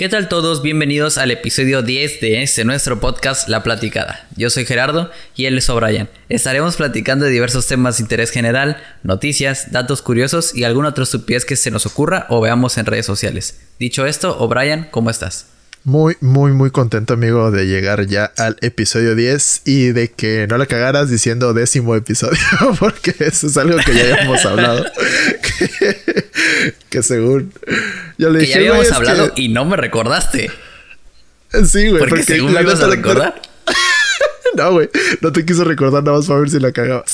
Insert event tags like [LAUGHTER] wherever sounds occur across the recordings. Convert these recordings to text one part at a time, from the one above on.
¿Qué tal todos? Bienvenidos al episodio 10 de este nuestro podcast La Platicada. Yo soy Gerardo y él es O'Brien. Estaremos platicando de diversos temas de interés general, noticias, datos curiosos y algún otro estupidez que se nos ocurra o veamos en redes sociales. Dicho esto, O'Brien, ¿cómo estás? Muy, muy, muy contento, amigo, de llegar ya al episodio 10 y de que no la cagaras diciendo décimo episodio, [LAUGHS] porque eso es algo que ya habíamos hablado. que, [LAUGHS] según. Yo le que ya habíamos hablado y no me recordaste. Sí, güey. Porque, según me ibas a recordar. [LAUGHS] no, güey. No te quiso recordar nada más para ver si la cagabas.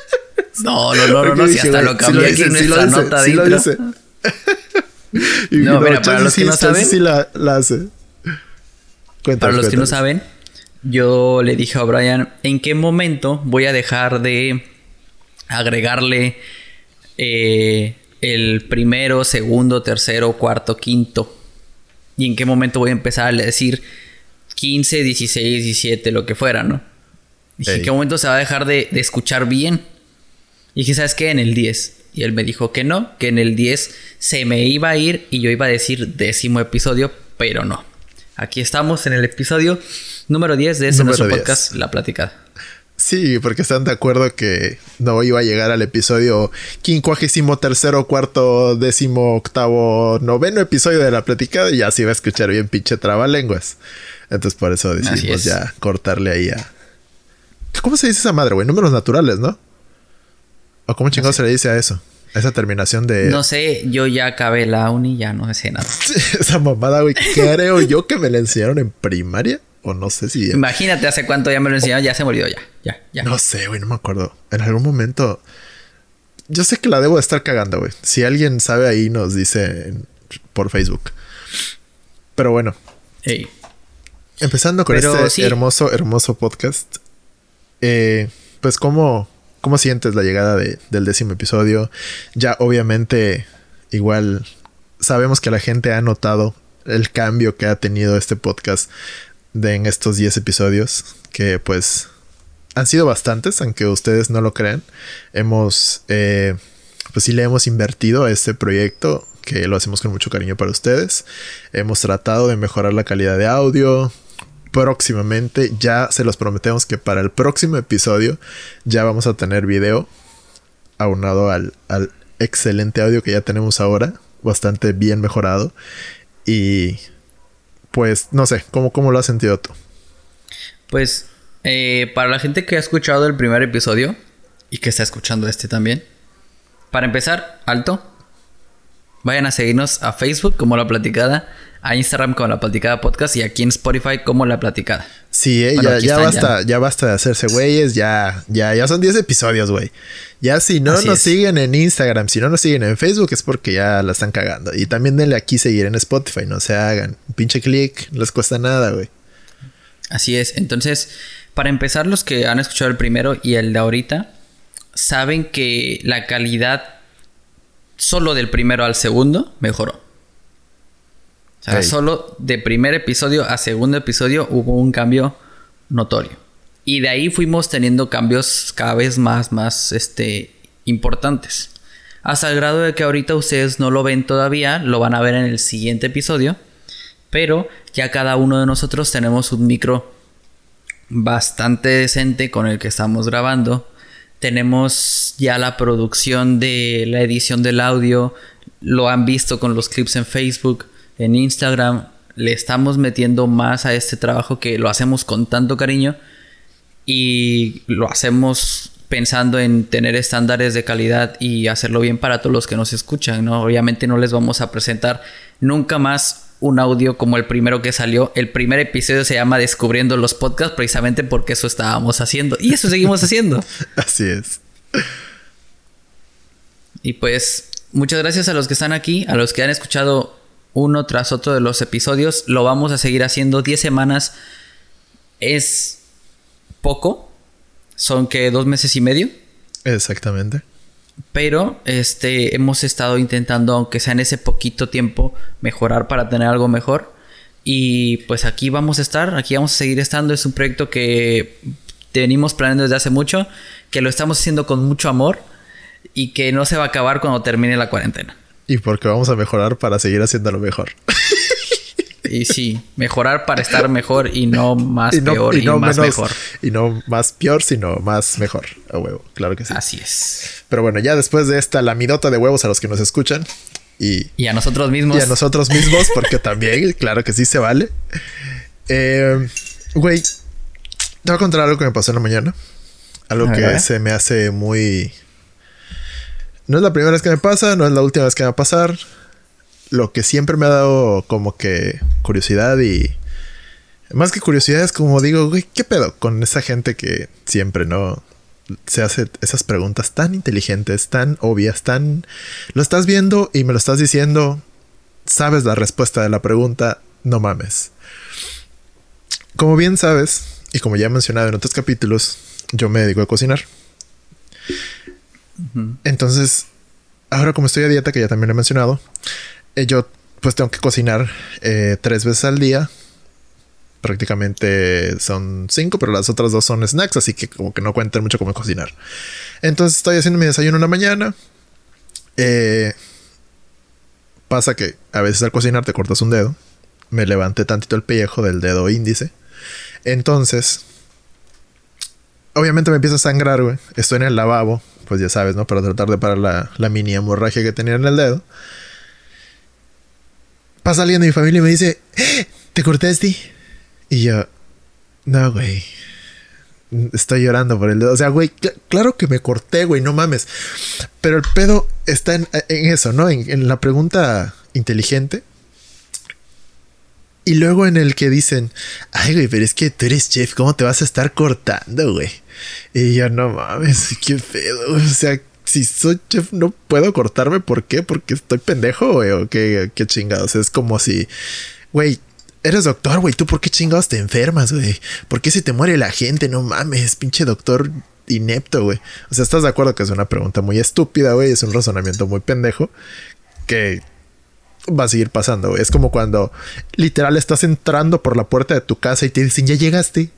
[LAUGHS] no, no, no, no, no. Si hasta lo cambié aquí en nuestra nota de [LAUGHS] no, mira, para los que no saben. Sí la, la hace. Para los que no saben, yo le dije a Brian en qué momento voy a dejar de agregarle eh, el primero, segundo, tercero, cuarto, quinto. Y en qué momento voy a empezar a decir 15, 16, 17, lo que fuera, ¿no? Y en qué momento se va a dejar de, de, escuchar bien. Y dije, ¿sabes qué? En el 10. Y él me dijo que no, que en el 10 se me iba a ir y yo iba a decir décimo episodio, pero no. Aquí estamos en el episodio número 10 de este nuestro podcast, La Platicada. Sí, porque están de acuerdo que no iba a llegar al episodio quincuagésimo tercero, cuarto, décimo, octavo, noveno episodio de La Platicada y ya se iba a escuchar bien pinche trabalenguas. Entonces por eso decidimos ya cortarle ahí a... ¿Cómo se dice esa madre, güey? Números naturales, ¿no? ¿O cómo chingado se le dice a eso? Esa terminación de. No sé, yo ya acabé la uni, ya no sé nada. [LAUGHS] Esa mamada, güey, creo yo que me la enseñaron en primaria. O no sé si. Imagínate hace cuánto ya me lo enseñaron, ya se murió, ya, ya, ya. No sé, güey, no me acuerdo. En algún momento. Yo sé que la debo de estar cagando, güey. Si alguien sabe ahí, nos dice por Facebook. Pero bueno. Empezando con este hermoso, hermoso podcast. Eh, pues, ¿cómo, ¿Cómo sientes la llegada del décimo episodio? Ya obviamente igual sabemos que la gente ha notado el cambio que ha tenido este podcast de en estos 10 episodios, que pues han sido bastantes, aunque ustedes no lo crean. Hemos, eh, pues sí le hemos invertido a este proyecto, que lo hacemos con mucho cariño para ustedes. Hemos tratado de mejorar la calidad de audio, próximamente. Ya se los prometemos que para el próximo episodio ya vamos a tener video aunado al, al excelente audio que ya tenemos ahora, bastante bien mejorado. Y pues no sé, ¿cómo, cómo lo has sentido tú? Pues eh, para la gente que ha escuchado el primer episodio y que está escuchando este también, para empezar, alto, vayan a seguirnos a Facebook como la platicada a Instagram como La Platicada Podcast y aquí en Spotify como La Platicada. Sí, eh, ya, basta, ya. basta de hacerse güeyes, ya, ya, ya son 10 episodios, güey. Ya si no nos siguen en Instagram, si no nos siguen en Facebook es porque ya la están cagando. Y también denle aquí seguir en Spotify, no se hagan. Un pinche clic, no les cuesta nada, güey. Así es. Entonces, para empezar, los que han escuchado el primero y el de ahorita, saben que la calidad solo del primero al segundo mejoró. O sea, solo de primer episodio a segundo episodio hubo un cambio notorio. Y de ahí fuimos teniendo cambios cada vez más, más este, importantes. Hasta el grado de que ahorita ustedes no lo ven todavía, lo van a ver en el siguiente episodio. Pero ya cada uno de nosotros tenemos un micro bastante decente con el que estamos grabando. Tenemos ya la producción de la edición del audio. Lo han visto con los clips en Facebook en Instagram le estamos metiendo más a este trabajo que lo hacemos con tanto cariño y lo hacemos pensando en tener estándares de calidad y hacerlo bien para todos los que nos escuchan, ¿no? Obviamente no les vamos a presentar nunca más un audio como el primero que salió. El primer episodio se llama Descubriendo los podcasts precisamente porque eso estábamos haciendo y eso seguimos [LAUGHS] haciendo. Así es. Y pues muchas gracias a los que están aquí, a los que han escuchado uno tras otro de los episodios. Lo vamos a seguir haciendo 10 semanas. Es poco. Son que dos meses y medio. Exactamente. Pero este hemos estado intentando, aunque sea en ese poquito tiempo, mejorar para tener algo mejor. Y pues aquí vamos a estar, aquí vamos a seguir estando. Es un proyecto que venimos planeando desde hace mucho, que lo estamos haciendo con mucho amor y que no se va a acabar cuando termine la cuarentena. Y porque vamos a mejorar para seguir haciéndolo mejor. [LAUGHS] Y sí, mejorar para estar mejor y no más [LAUGHS] peor y, no más mejor. Y no más peor, sino más mejor. A huevo, claro que sí. Así es. Pero bueno, ya después de esta lamidota de huevos a los que nos escuchan. Y, y a nosotros mismos. Y a nosotros mismos, porque también, [LAUGHS] claro que sí se vale. Eh, güey, te voy a contar algo que me pasó en la mañana. Algo que se me hace muy... No es la primera vez que me pasa, no es la última vez que va a pasar. Lo que siempre me ha dado como que curiosidad y... Más que curiosidad es como digo, güey, ¿qué pedo con esa gente que siempre no se hace esas preguntas tan inteligentes, tan obvias, tan... Lo estás viendo y me lo estás diciendo, sabes la respuesta de la pregunta, no mames. Como bien sabes, y como ya he mencionado en otros capítulos, yo me dedico a cocinar. Entonces, ahora como estoy a dieta, que ya también he mencionado, yo pues tengo que cocinar eh, tres veces al día. Prácticamente son cinco, pero las otras dos son snacks, así que como que no cuentan mucho cómo cocinar. Entonces estoy haciendo mi desayuno una mañana. Eh, pasa que a veces al cocinar te cortas un dedo. Me levanté tantito el pellejo del dedo índice. Entonces, obviamente me empieza a sangrar, güey. Estoy en el lavabo, pues ya sabes, ¿no? Para tratar de parar la, mini hemorragia que tenía en el dedo. Pasa alguien de mi familia y me dice, ¡Eh! ¿te cortaste? Y yo, no, güey. Estoy llorando por el dedo. O sea, güey, claro que me corté, güey, no mames. Pero el pedo está en, eso, ¿no? en la pregunta inteligente y luego en el que dicen, ay, güey, pero es que tú eres chef, ¿cómo te vas a estar cortando, güey? Y yo, no mames, qué pedo, O sea, si soy chef, no puedo cortarme. ¿Por qué? Porque estoy pendejo, güey, o qué, qué chingados. Es como si, güey, eres doctor, güey, ¿tú por qué chingados te enfermas, güey? ¿Por qué se te muere la gente? No mames, pinche doctor inepto, güey. O sea, ¿estás de acuerdo que es una pregunta muy estúpida, güey? Es un razonamiento muy pendejo que va a seguir pasando. Es como cuando literal estás entrando por la puerta de tu casa y te dicen, ya llegaste.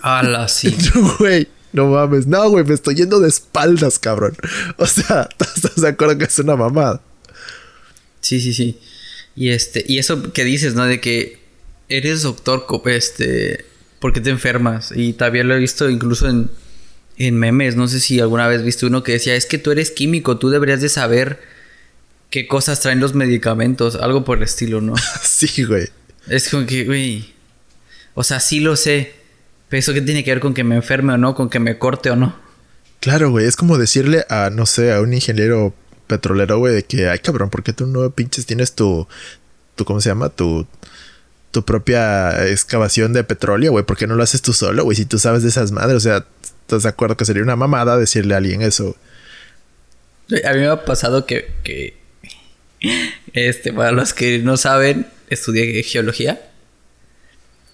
Ala, [LAUGHS] sí. Güey, no mames. No, güey, me estoy yendo de espaldas, cabrón. [LAUGHS] O sea, [LAUGHS] ¿estás de acuerdo que es una mamada? Sí, sí, sí. Y este, y eso que dices, ¿no? De que eres doctor, este, ¿por qué te enfermas? Y también lo he visto incluso en, en memes. No sé si alguna vez viste uno que decía, es que tú eres químico, tú deberías de saber qué cosas traen los medicamentos, algo por el estilo, ¿no? [LAUGHS] sí, güey. Es como que, güey. O sea, sí lo sé. Pero eso qué tiene que ver con que me enferme o no, con que me corte o no. Claro, güey. Es como decirle a, no sé, a un ingeniero petrolero, güey, de que, ay, cabrón, ¿por qué tú no pinches tienes tu, tu, ¿cómo se llama? Tu, tu propia excavación de petróleo, güey. ¿Por qué no lo haces tú solo, güey? Si tú sabes de esas madres, o sea, ¿estás de acuerdo que sería una mamada decirle a alguien eso? A mí me ha pasado que, que [LAUGHS] este, para los que no saben, estudié geología.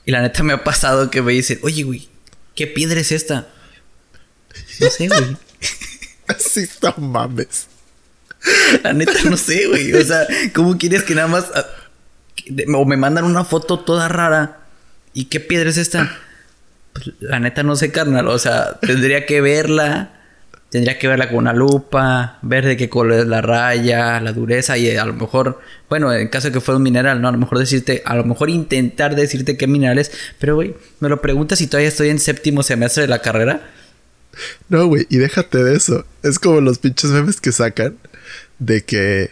Y la neta me ha pasado que me dicen, oye, güey, ¿qué piedra es esta? No sé, güey. [LAUGHS] Así no mames. La neta no sé, güey. O sea, ¿cómo quieres que nada más... Ah, o me mandan una foto toda rara. ¿Y qué piedra es esta? Pues, la neta no sé, carnal. O sea, tendría que verla tendría que verla con una lupa, ver de qué color es la raya, la dureza y a lo mejor, bueno, en caso de que fuera un mineral, ¿no? A lo mejor decirte, a lo mejor intentar decirte qué mineral es, pero güey, me lo preguntas si todavía estoy en séptimo semestre de la carrera. No, güey, y déjate de eso. Es como los pinches memes que sacan de que...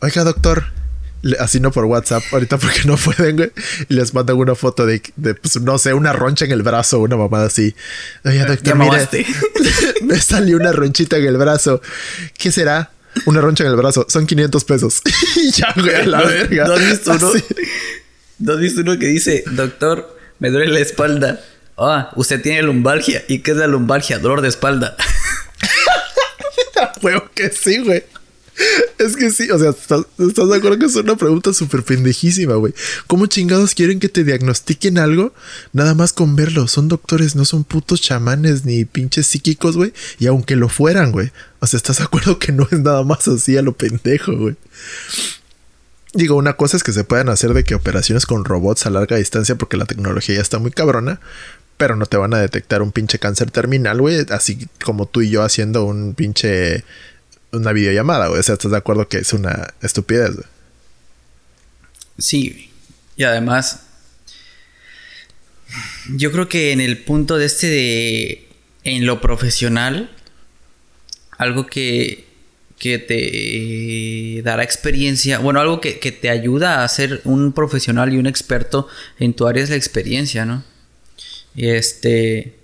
Oiga, doctor, así no por WhatsApp, ahorita porque no pueden, güey. Y les mandan una foto de, pues, no sé, una roncha en el brazo, una mamada así. Oye, doctor, [LAUGHS] me salió una ronchita en el brazo. ¿Qué será? Una roncha en el brazo. Son 500 pesos. [LAUGHS] y ya, güey, a la verga. ¿No has visto uno? ¿No has visto uno que dice, doctor, me duele la espalda? Ah, usted tiene lumbalgia. ¿Y qué es la lumbalgia? Dolor de espalda. [LAUGHS] Juego que sí, güey. Es que sí, o sea, ¿estás, de acuerdo que es una pregunta súper pendejísima, güey? ¿Cómo chingados quieren que te diagnostiquen algo? Nada más con verlo. Son doctores, no son putos chamanes ni pinches psíquicos, güey. Y aunque lo fueran, güey. O sea, ¿estás de acuerdo que no es nada más así a lo pendejo, güey? Digo, una cosa es que se puedan hacer de que operaciones con robots a larga distancia porque la tecnología ya está muy cabrona, pero no te van a detectar un pinche cáncer terminal, güey, así como tú y yo haciendo un pinche una videollamada. O sea, ¿estás de acuerdo que es una estupidez? Sí. Y además, yo creo que en el punto de este de en lo profesional, algo que, que te dará experiencia, bueno, algo que, que, te ayuda a ser un profesional y un experto en tu área es la experiencia, ¿no? Este,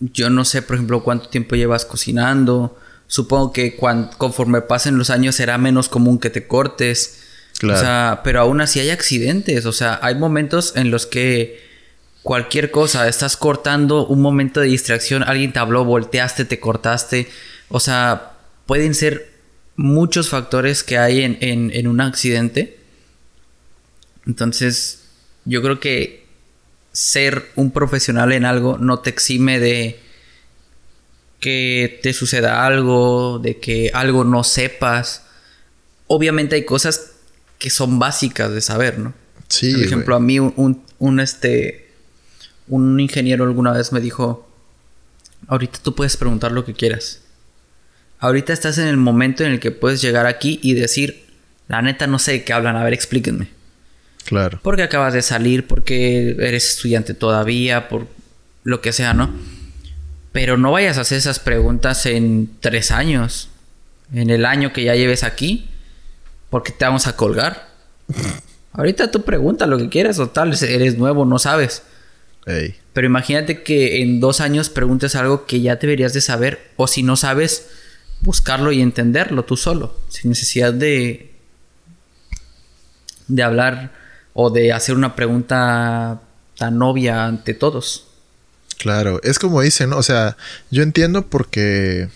yo no sé, por ejemplo, cuánto tiempo llevas cocinando. Supongo que conforme pasen los años será menos común que te cortes. Claro. O sea, pero aún así hay accidentes. O sea, hay momentos en los que cualquier cosa, estás cortando un momento de distracción, alguien te habló, volteaste, te cortaste. O sea, pueden ser muchos factores que hay en, en un accidente. Entonces, yo creo que ser un profesional en algo no te exime de que te suceda algo, de que algo no sepas. Obviamente hay cosas que son básicas de saber, ¿no? Sí. Por ejemplo, a mí un, un, este un ingeniero alguna vez me dijo, ahorita tú puedes preguntar lo que quieras. Ahorita estás en el momento en el que puedes llegar aquí y decir, la neta no sé de qué hablan, a ver, explíquenme. Claro. Porque acabas de salir, porque eres estudiante todavía, por lo que sea, ¿no? Pero no vayas a hacer esas preguntas en tres años, en el año que ya lleves aquí, porque te vamos a colgar. [LAUGHS] Ahorita tú pregunta lo que quieras o tal, eres nuevo, no sabes. Pero imagínate que en dos años preguntes algo que ya deberías de saber, o si no sabes, buscarlo y entenderlo tú solo, sin necesidad de, de hablar o de hacer una pregunta tan obvia ante todos. Claro, es como dicen, o sea, yo entiendo porque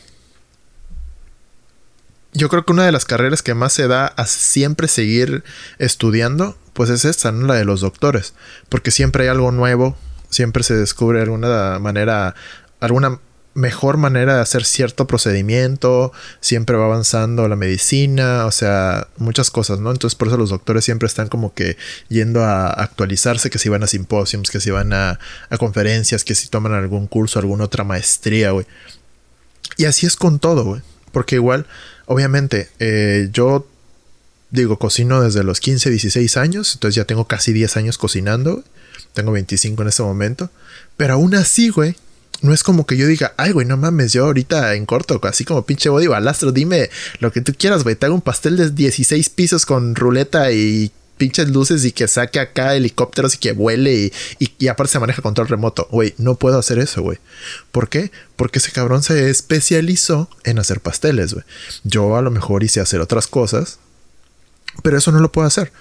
yo creo que una de las carreras que más se da a siempre seguir estudiando, pues es esta, ¿no? La de los doctores, porque siempre hay algo nuevo, siempre se descubre alguna manera, alguna mejor manera de hacer cierto procedimiento, siempre va avanzando la medicina, o sea, muchas cosas, ¿no? Entonces por eso los doctores siempre están como que yendo a actualizarse, que si van a simposios, que si van a, conferencias, que si toman algún curso, alguna otra maestría, güey. Y así es con todo, güey. Porque igual, obviamente, eh, yo digo, cocino desde los 15, 16 años, entonces ya tengo casi 10 años cocinando, tengo 25 en este momento, pero aún así, güey, no es como que yo diga, ay, güey, no mames, yo ahorita en corto, así como pinche body balastro, dime lo que tú quieras, güey. Te hago un pastel de 16 pisos con ruleta y pinches luces y que saque acá helicópteros y que vuele y, y, aparte se maneja control remoto. Güey, no puedo hacer eso, güey. ¿Por qué? Porque ese cabrón se especializó en hacer pasteles, güey. Yo a lo mejor hice hacer otras cosas, pero eso no lo puedo hacer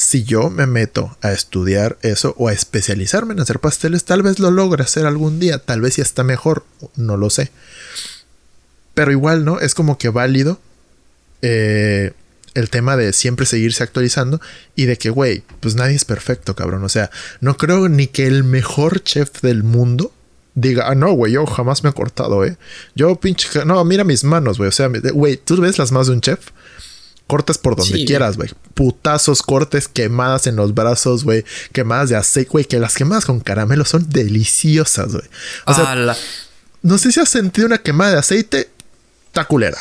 si yo me meto a estudiar eso o a especializarme en hacer pasteles, tal vez lo logre hacer algún día, tal vez ya está mejor, no lo sé. Pero igual, ¿no? Es como que válido eh, el tema de siempre seguirse actualizando y de que, güey, pues nadie es perfecto, cabrón. O sea, no creo ni que el mejor chef del mundo diga, ah, no, güey, yo jamás me he cortado, eh. Yo pinche, no, mira mis manos, güey. O sea, güey, ¿tú ves las manos de un chef? Cortes por donde quieras, güey. Putazos, cortes, quemadas en los brazos, güey. Quemadas de aceite, güey. Que las quemadas con caramelo son deliciosas, güey. O sea, no sé si has sentido una quemada de aceite. Está culera.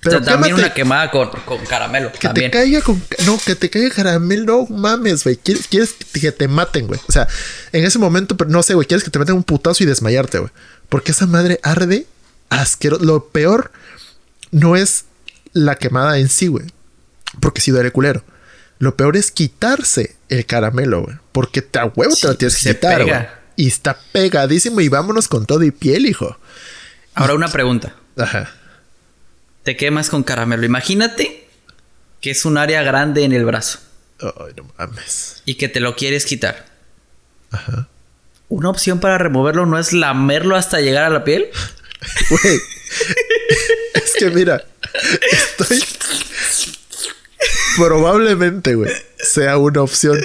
Pero también una quemada con, caramelo. Que te caiga con. No, que te caiga caramelo. No mames, güey. ¿Quieres, quieres que te maten, güey. O sea, en ese momento, pero no sé, güey. Quieres que te metan un putazo y desmayarte, güey. Porque esa madre arde asqueroso. Lo peor no es la quemada en sí, güey. Porque si duele culero. Lo peor es quitarse el caramelo, güey. Porque te a huevo te lo tienes que quitar, güey. Y está pegadísimo y vámonos con todo y piel, hijo. Ahora una pregunta. Ajá. Te quemas con caramelo. Imagínate que es un área grande en el brazo. Ay, no mames. Y que te lo quieres quitar. Ajá. Una opción para removerlo no es lamerlo hasta llegar a la piel. [LAUGHS] Güey. [LAUGHS] es que mira, estoy. Probablemente, güey, sea una opción.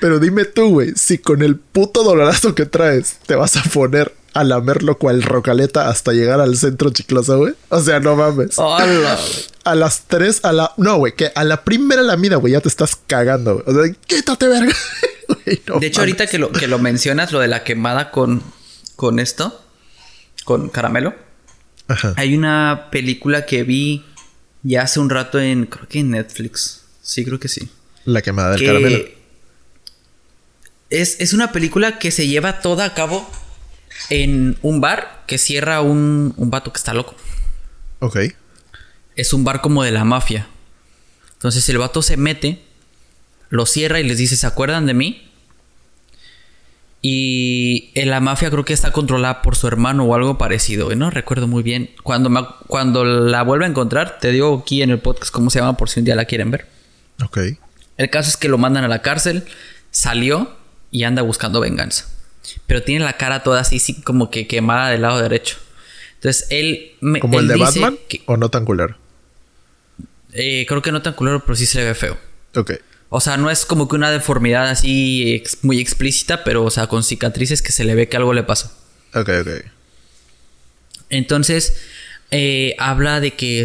Pero dime tú, güey, si con el puto dolorazo que traes te vas a poner a lamerlo cual rocaleta hasta llegar al centro chicloso, güey. O sea, no mames. a las tres, a la. No, güey, que a la primera lamida, güey, ya te estás cagando, güey. O sea, quítate, verga. [LAUGHS] de hecho, ahorita que lo, que lo mencionas, lo de la quemada con, con esto, con caramelo. Hay una película que vi ya hace un rato en, creo que en Netflix. Sí, creo que sí. La quemada del que caramelo. Es, es una película que se lleva toda a cabo en un bar que cierra un, un vato que está loco. Ok. Es un bar como de la mafia. Entonces el vato se mete, lo cierra y les dice, ¿se acuerdan de mí? Y en la mafia creo que está controlada por su hermano o algo parecido, no recuerdo muy bien. Cuando, me- cuando la vuelva a encontrar, te digo aquí en el podcast cómo se llama por si un día la quieren ver. Ok. El caso es que lo mandan a la cárcel, salió y anda buscando venganza. Pero tiene la cara toda así, sí, como que quemada del lado derecho. Entonces él... me- ¿Como él el de dice Batman? que- ¿O no tan culero? eh, creo que no tan culero, pero sí se le ve feo. Ok. O sea, no es como que una deformidad así ex- muy explícita, pero o sea, con cicatrices que se le ve que algo le pasó. Ok, ok. Entonces, eh, habla de que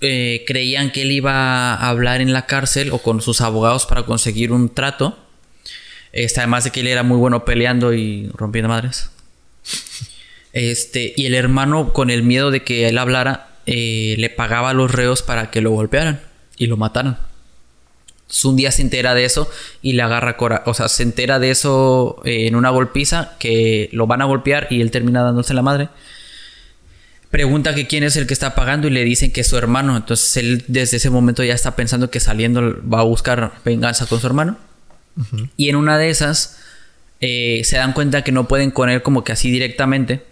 eh, creían que él iba a hablar en la cárcel o con sus abogados para conseguir un trato. Este, además de que él era muy bueno peleando y rompiendo madres. Este, y el hermano, con el miedo de que él hablara, eh, le pagaba a los reos para que lo golpearan y lo mataran. Un día se entera de eso y le agarra cora. O sea, se entera de eso eh, en una golpiza que lo van a golpear y él termina dándose la madre. Pregunta que quién es el que está pagando y le dicen que es su hermano. Entonces él desde ese momento ya está pensando que saliendo va a buscar venganza con su hermano. Y en una de esas eh, se dan cuenta que no pueden con él como que así directamente.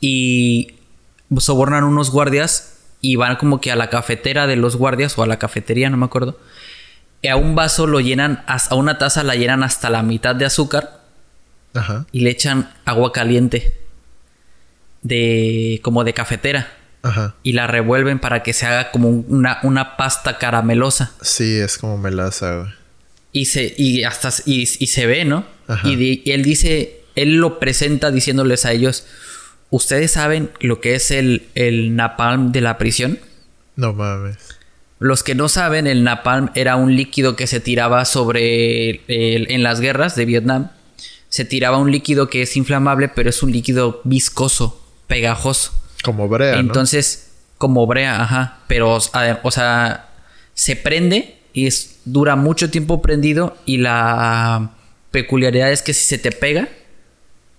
Y sobornan unos guardias y van como que a la cafetera de los guardias o a la cafetería, no me acuerdo. Y a un vaso lo llenan, a una taza la llenan hasta la mitad de azúcar Ajá. y le echan agua caliente de como de cafetera Ajá. y la revuelven para que se haga como un- una, una pasta caramelosa Sí, es como melaza, güey. y se y hasta y, y se ve no Ajá. y él dice él lo presenta diciéndoles a ellos ustedes saben lo que es el, el napalm de la prisión No mames. los que no saben el napalm era un líquido que se tiraba sobre el- en las guerras de Vietnam se tiraba un líquido que es inflamable pero es un líquido viscoso pegajoso Como brea, ¿no? entonces, como brea, ajá. Pero, o sea, se prende y es- dura mucho tiempo prendido. Y la peculiaridad es que si se te pega,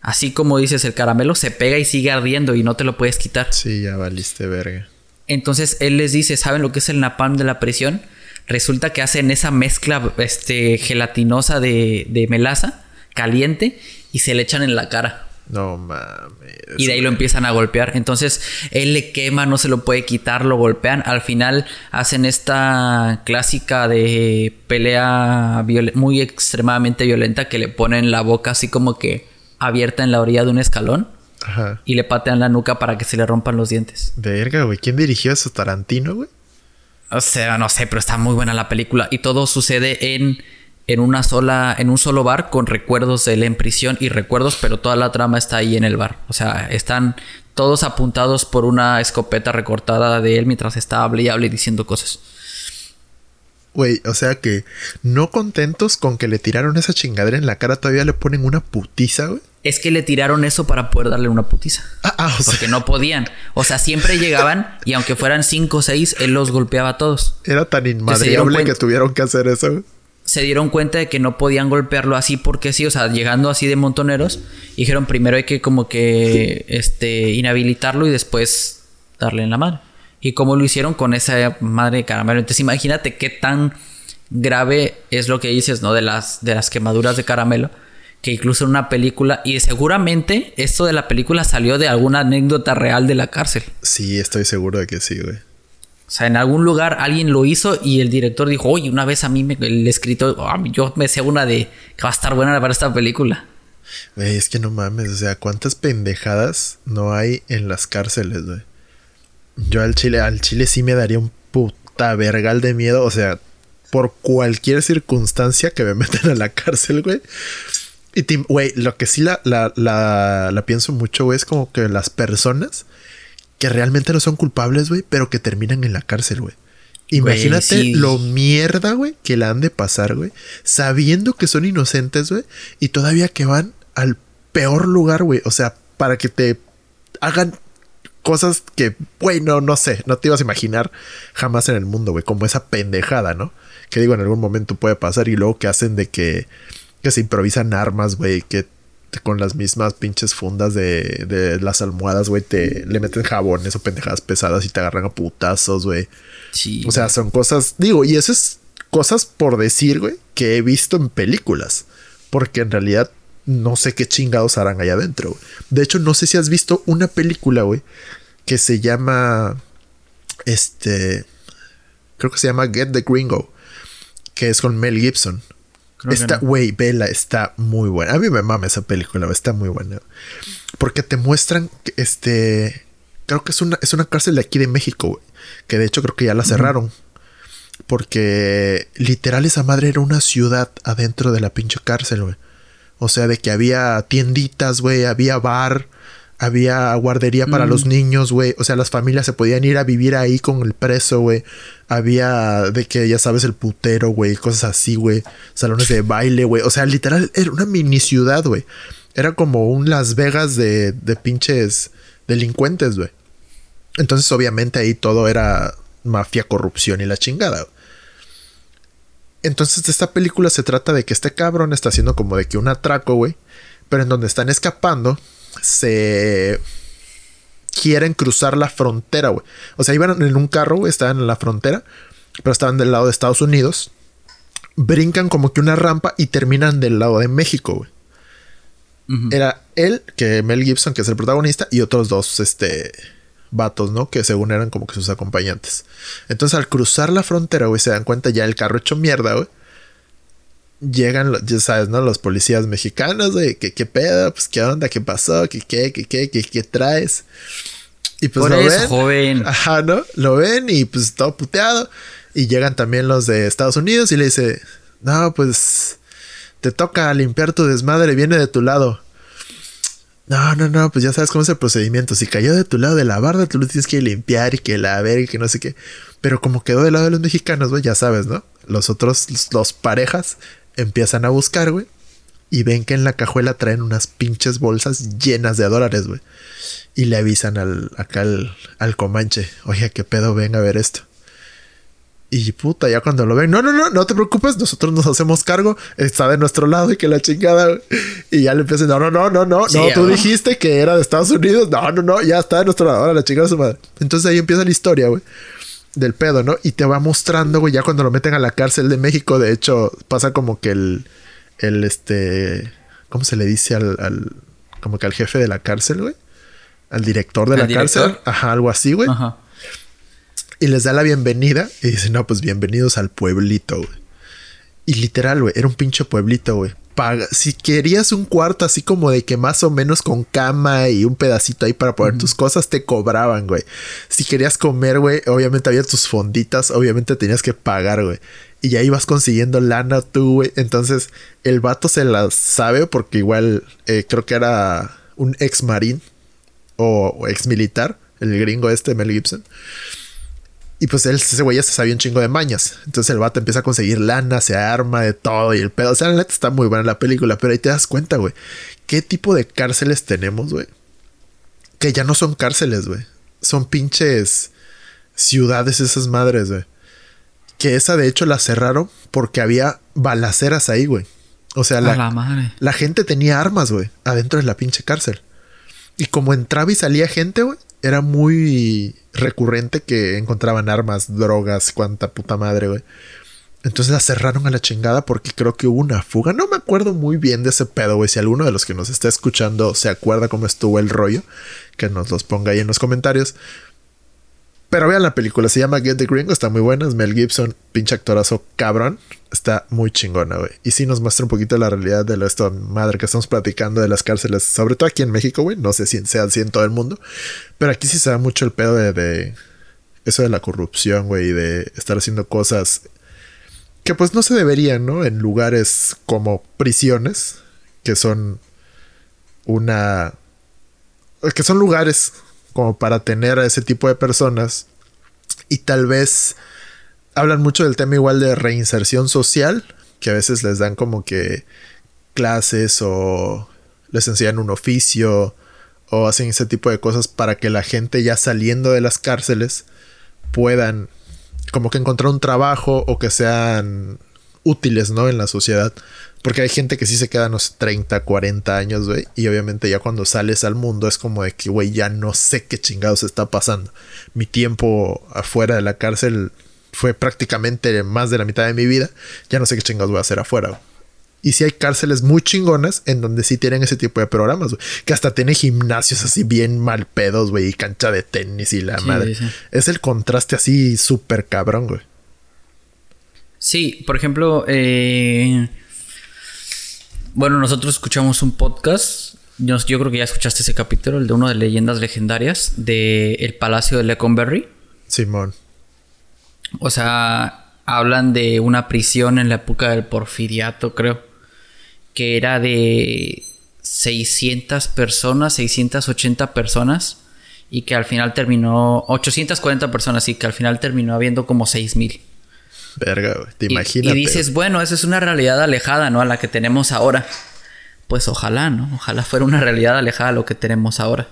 así como dices el caramelo, se pega y sigue ardiendo y no te lo puedes quitar. Sí, ya valiste verga. Entonces él les dice, ¿saben lo que es el napalm de la prisión? Resulta que hacen esa mezcla este, gelatinosa de, de melaza caliente y se le echan en la cara. No mames. Y de ahí lo empiezan a golpear. Entonces él le quema, no se lo puede quitar, lo golpean. Al final hacen esta clásica de pelea muy extremadamente violenta que le ponen la boca así como que abierta en la orilla de un escalón Ajá. y le patean la nuca para que se le rompan los dientes. Verga, güey. ¿Quién dirigió eso? Tarantino, güey. O sea, no sé, pero está muy buena la película. Y todo sucede en, en una sola, en un solo bar con recuerdos de él en prisión y recuerdos, pero toda la trama está ahí en el bar. O sea, están todos apuntados por una escopeta recortada de él mientras está hable y hable diciendo cosas. Güey, o sea que no contentos con que le tiraron esa chingadera en la cara, todavía le ponen una putiza, güey. Es que le tiraron eso para poder darle una putiza. Ah, ah, o sea, Porque no podían. O sea, siempre llegaban y aunque fueran cinco o seis, él los golpeaba a todos. era tan inmadreable que tuvieron que hacer eso, güey. se dieron cuenta de que no podían golpearlo así porque sí, o sea, llegando así de montoneros, dijeron primero hay que como que este inhabilitarlo y después darle en la madre. Y como lo hicieron con esa madre de caramelo. Entonces imagínate qué tan grave es lo que dices, ¿no? De las, de las quemaduras de caramelo. Que incluso en una película, y seguramente esto de la película salió de alguna anécdota real de la cárcel. Sí, estoy seguro de que sí, güey. O sea, en algún lugar alguien lo hizo y el director dijo, oye, una vez a mí me, el escritor, "Ah, yo me sé una de que va a estar buena para esta película. Güey, es que no mames, o sea, cuántas pendejadas no hay en las cárceles, güey. Yo al chile, al chile sí me daría un puta vergal de miedo, o sea, por cualquier circunstancia que me [LAUGHS] metan a la cárcel, güey. Y, güey, lo que sí la, la, la, la pienso mucho, güey, es como que las personas que realmente no son culpables, güey, pero que terminan en la cárcel, güey. Imagínate sí. lo mierda, güey, que la han de pasar, güey, sabiendo que son inocentes, güey, y todavía que van al peor lugar, güey, o sea, para que te hagan cosas que, güey, no, no sé, no te ibas a imaginar jamás en el mundo, güey, como esa pendejada, ¿no? que digo en algún momento puede pasar y luego que hacen de que, que se improvisan armas, güey, que con las mismas pinches fundas de, de las almohadas, güey, te le meten jabones o pendejadas pesadas y te agarran a putazos, güey. Sí. O sea, son cosas, digo, y eso es cosas por decir, güey, que he visto en películas. Porque en realidad no sé qué chingados harán allá adentro. Güey. De hecho, no sé si has visto una película, güey, que se llama. Este. Creo que se llama Get the Gringo. Que es con Mel Gibson. Esta, güey, no. vela, está muy buena. A mí me mama esa película, está muy buena. Porque te muestran que este. Creo que es una, es una cárcel de aquí de México, güey. Que de hecho creo que ya la cerraron. Porque literal esa madre era una ciudad adentro de la pinche cárcel, güey. O sea, de que había tienditas, güey, había bar, había guardería para mm. los niños, güey. O sea, las familias se podían ir a vivir ahí con el preso, güey. Había de que, ya sabes, el putero, güey, cosas así, güey. Salones de baile, güey. O sea, literal, era una mini ciudad, güey. Era como un Las Vegas de, de pinches delincuentes, güey. Entonces, obviamente, ahí todo era mafia, corrupción y la chingada. Entonces, esta película se trata de que este cabrón está haciendo como de que un atraco, güey. Pero en donde están escapando, se quieren cruzar la frontera, güey. O sea, iban en un carro, güey, estaban en la frontera, pero estaban del lado de Estados Unidos. Brincan como que una rampa y terminan del lado de México, güey. Uh -huh. Era él, que Mel Gibson, que es el protagonista, y otros dos, este, vatos, ¿no? Que según eran como que sus acompañantes. Entonces, al cruzar la frontera, güey, se dan cuenta ya el carro hecho mierda, güey. Llegan, ya sabes, ¿no? Los policías mexicanos, güey. ¿Qué, ¿Qué pedo? Pues, ¿qué onda? ¿Qué pasó? ¿Qué, qué, qué, qué, qué, qué traes? Y pues Por lo eso, ven. joven. Ajá, ¿no? Lo ven y pues todo puteado. Y llegan también los de Estados Unidos y le dice, no, pues te toca limpiar tu desmadre, viene de tu lado. No, no, no, pues ya sabes cómo es el procedimiento. Si cayó de tu lado de la barda, tú lo tienes que limpiar y que la ver y que no sé qué. Pero como quedó del lado de los mexicanos, güey, ya sabes, ¿no? Los otros, los parejas, empiezan a buscar, güey. Y ven que en la cajuela traen unas pinches bolsas llenas de dólares, güey. Y le avisan al, acá al, al Comanche, oye, qué pedo, ven a ver esto. Y puta, ya cuando lo ven, no, no, no, no te preocupes, nosotros nos hacemos cargo, está de nuestro lado y que la chingada. Y ya le empiezan, no, no, no, no, no, sí, no, tú dijiste que era de Estados Unidos, no, no, no, ya está de nuestro lado, ahora la chingada su madre. Entonces ahí empieza la historia, güey, del pedo, ¿no? Y te va mostrando, güey, ya cuando lo meten a la cárcel de México, de hecho, pasa como que el, el, este, ¿cómo se le dice al, al como que al jefe de la cárcel, güey? Al director de la director? cárcel, ajá, algo así, güey. Ajá y les da la bienvenida y dice, no, pues bienvenidos al pueblito, güey. Y literal, güey, era un pinche pueblito, güey. Paga. Si querías un cuarto así como de que más o menos con cama y un pedacito ahí para poner uh -huh. tus cosas, te cobraban, güey. Si querías comer, güey, obviamente había tus fonditas, obviamente tenías que pagar, güey. Y ya ibas consiguiendo lana tú, güey. Entonces, el vato se la sabe porque igual eh, creo que era un ex marín o, o ex militar, el gringo este, Mel Gibson. Y pues él, ese güey ya se sabía un chingo de mañas. Entonces el vato empieza a conseguir lana, se arma de todo y el pedo. O sea, la neta está muy buena la película, pero ahí te das cuenta, güey. ¿Qué tipo de cárceles tenemos, güey? Que ya no son cárceles, güey. Son pinches ciudades esas madres, güey. Que esa de hecho la cerraron porque había balaceras ahí, güey. O sea, la, la, madre. la gente tenía armas, güey, adentro de la pinche cárcel. Y como entraba y salía gente, güey, era muy recurrente que encontraban armas, drogas, cuanta puta madre, güey. Entonces la cerraron a la chingada porque creo que hubo una fuga. No me acuerdo muy bien de ese pedo, güey. Si alguno de los que nos está escuchando se acuerda cómo estuvo el rollo, que nos los ponga ahí en los comentarios. Pero vean la película, se llama Get the Gringo, está muy buena. Es Mel Gibson, pinche actorazo cabrón. Está muy chingona, güey. Y sí nos muestra un poquito la realidad de esto madre que estamos platicando de las cárceles, sobre todo aquí en México, güey. No sé si sea así en todo el mundo. Pero aquí sí se da mucho el pedo de, de eso de la corrupción, güey, y de estar haciendo cosas que pues no se deberían, ¿no? En lugares como prisiones, que son una... que son lugares como para tener a ese tipo de personas y tal vez hablan mucho del tema igual de reinserción social, que a veces les dan como que clases o les enseñan un oficio o hacen ese tipo de cosas para que la gente ya saliendo de las cárceles puedan como que encontrar un trabajo o que sean útiles, ¿no? En la sociedad. Porque hay gente que sí se queda unos 30, 40 años, güey. Y obviamente ya cuando sales al mundo es como de que, güey, ya no sé qué chingados está pasando. Mi tiempo afuera de la cárcel fue prácticamente más de la mitad de mi vida. Ya no sé qué chingados voy a hacer afuera, güey. Y sí hay cárceles muy chingonas en donde sí tienen ese tipo de programas, güey. Que hasta tiene gimnasios así bien mal pedos, güey. Y cancha de tenis y la madre. Es el contraste así súper cabrón, güey. Sí, por ejemplo, eh, bueno, nosotros escuchamos un podcast. Yo, yo, creo que ya escuchaste ese capítulo, el de uno de leyendas legendarias de El Palacio de Leconberry. Simón. O sea, hablan de una prisión en la época del porfiriato, creo. Que era de 600 personas, 680 personas. Y que al final terminó. 840 personas, y que al final terminó habiendo como 6000. Verga, güey. Te imaginas. Y dices, bueno, esa es una realidad alejada, ¿no? A la que tenemos ahora. Pues ojalá, ¿no? Ojalá fuera una realidad alejada a lo que tenemos ahora.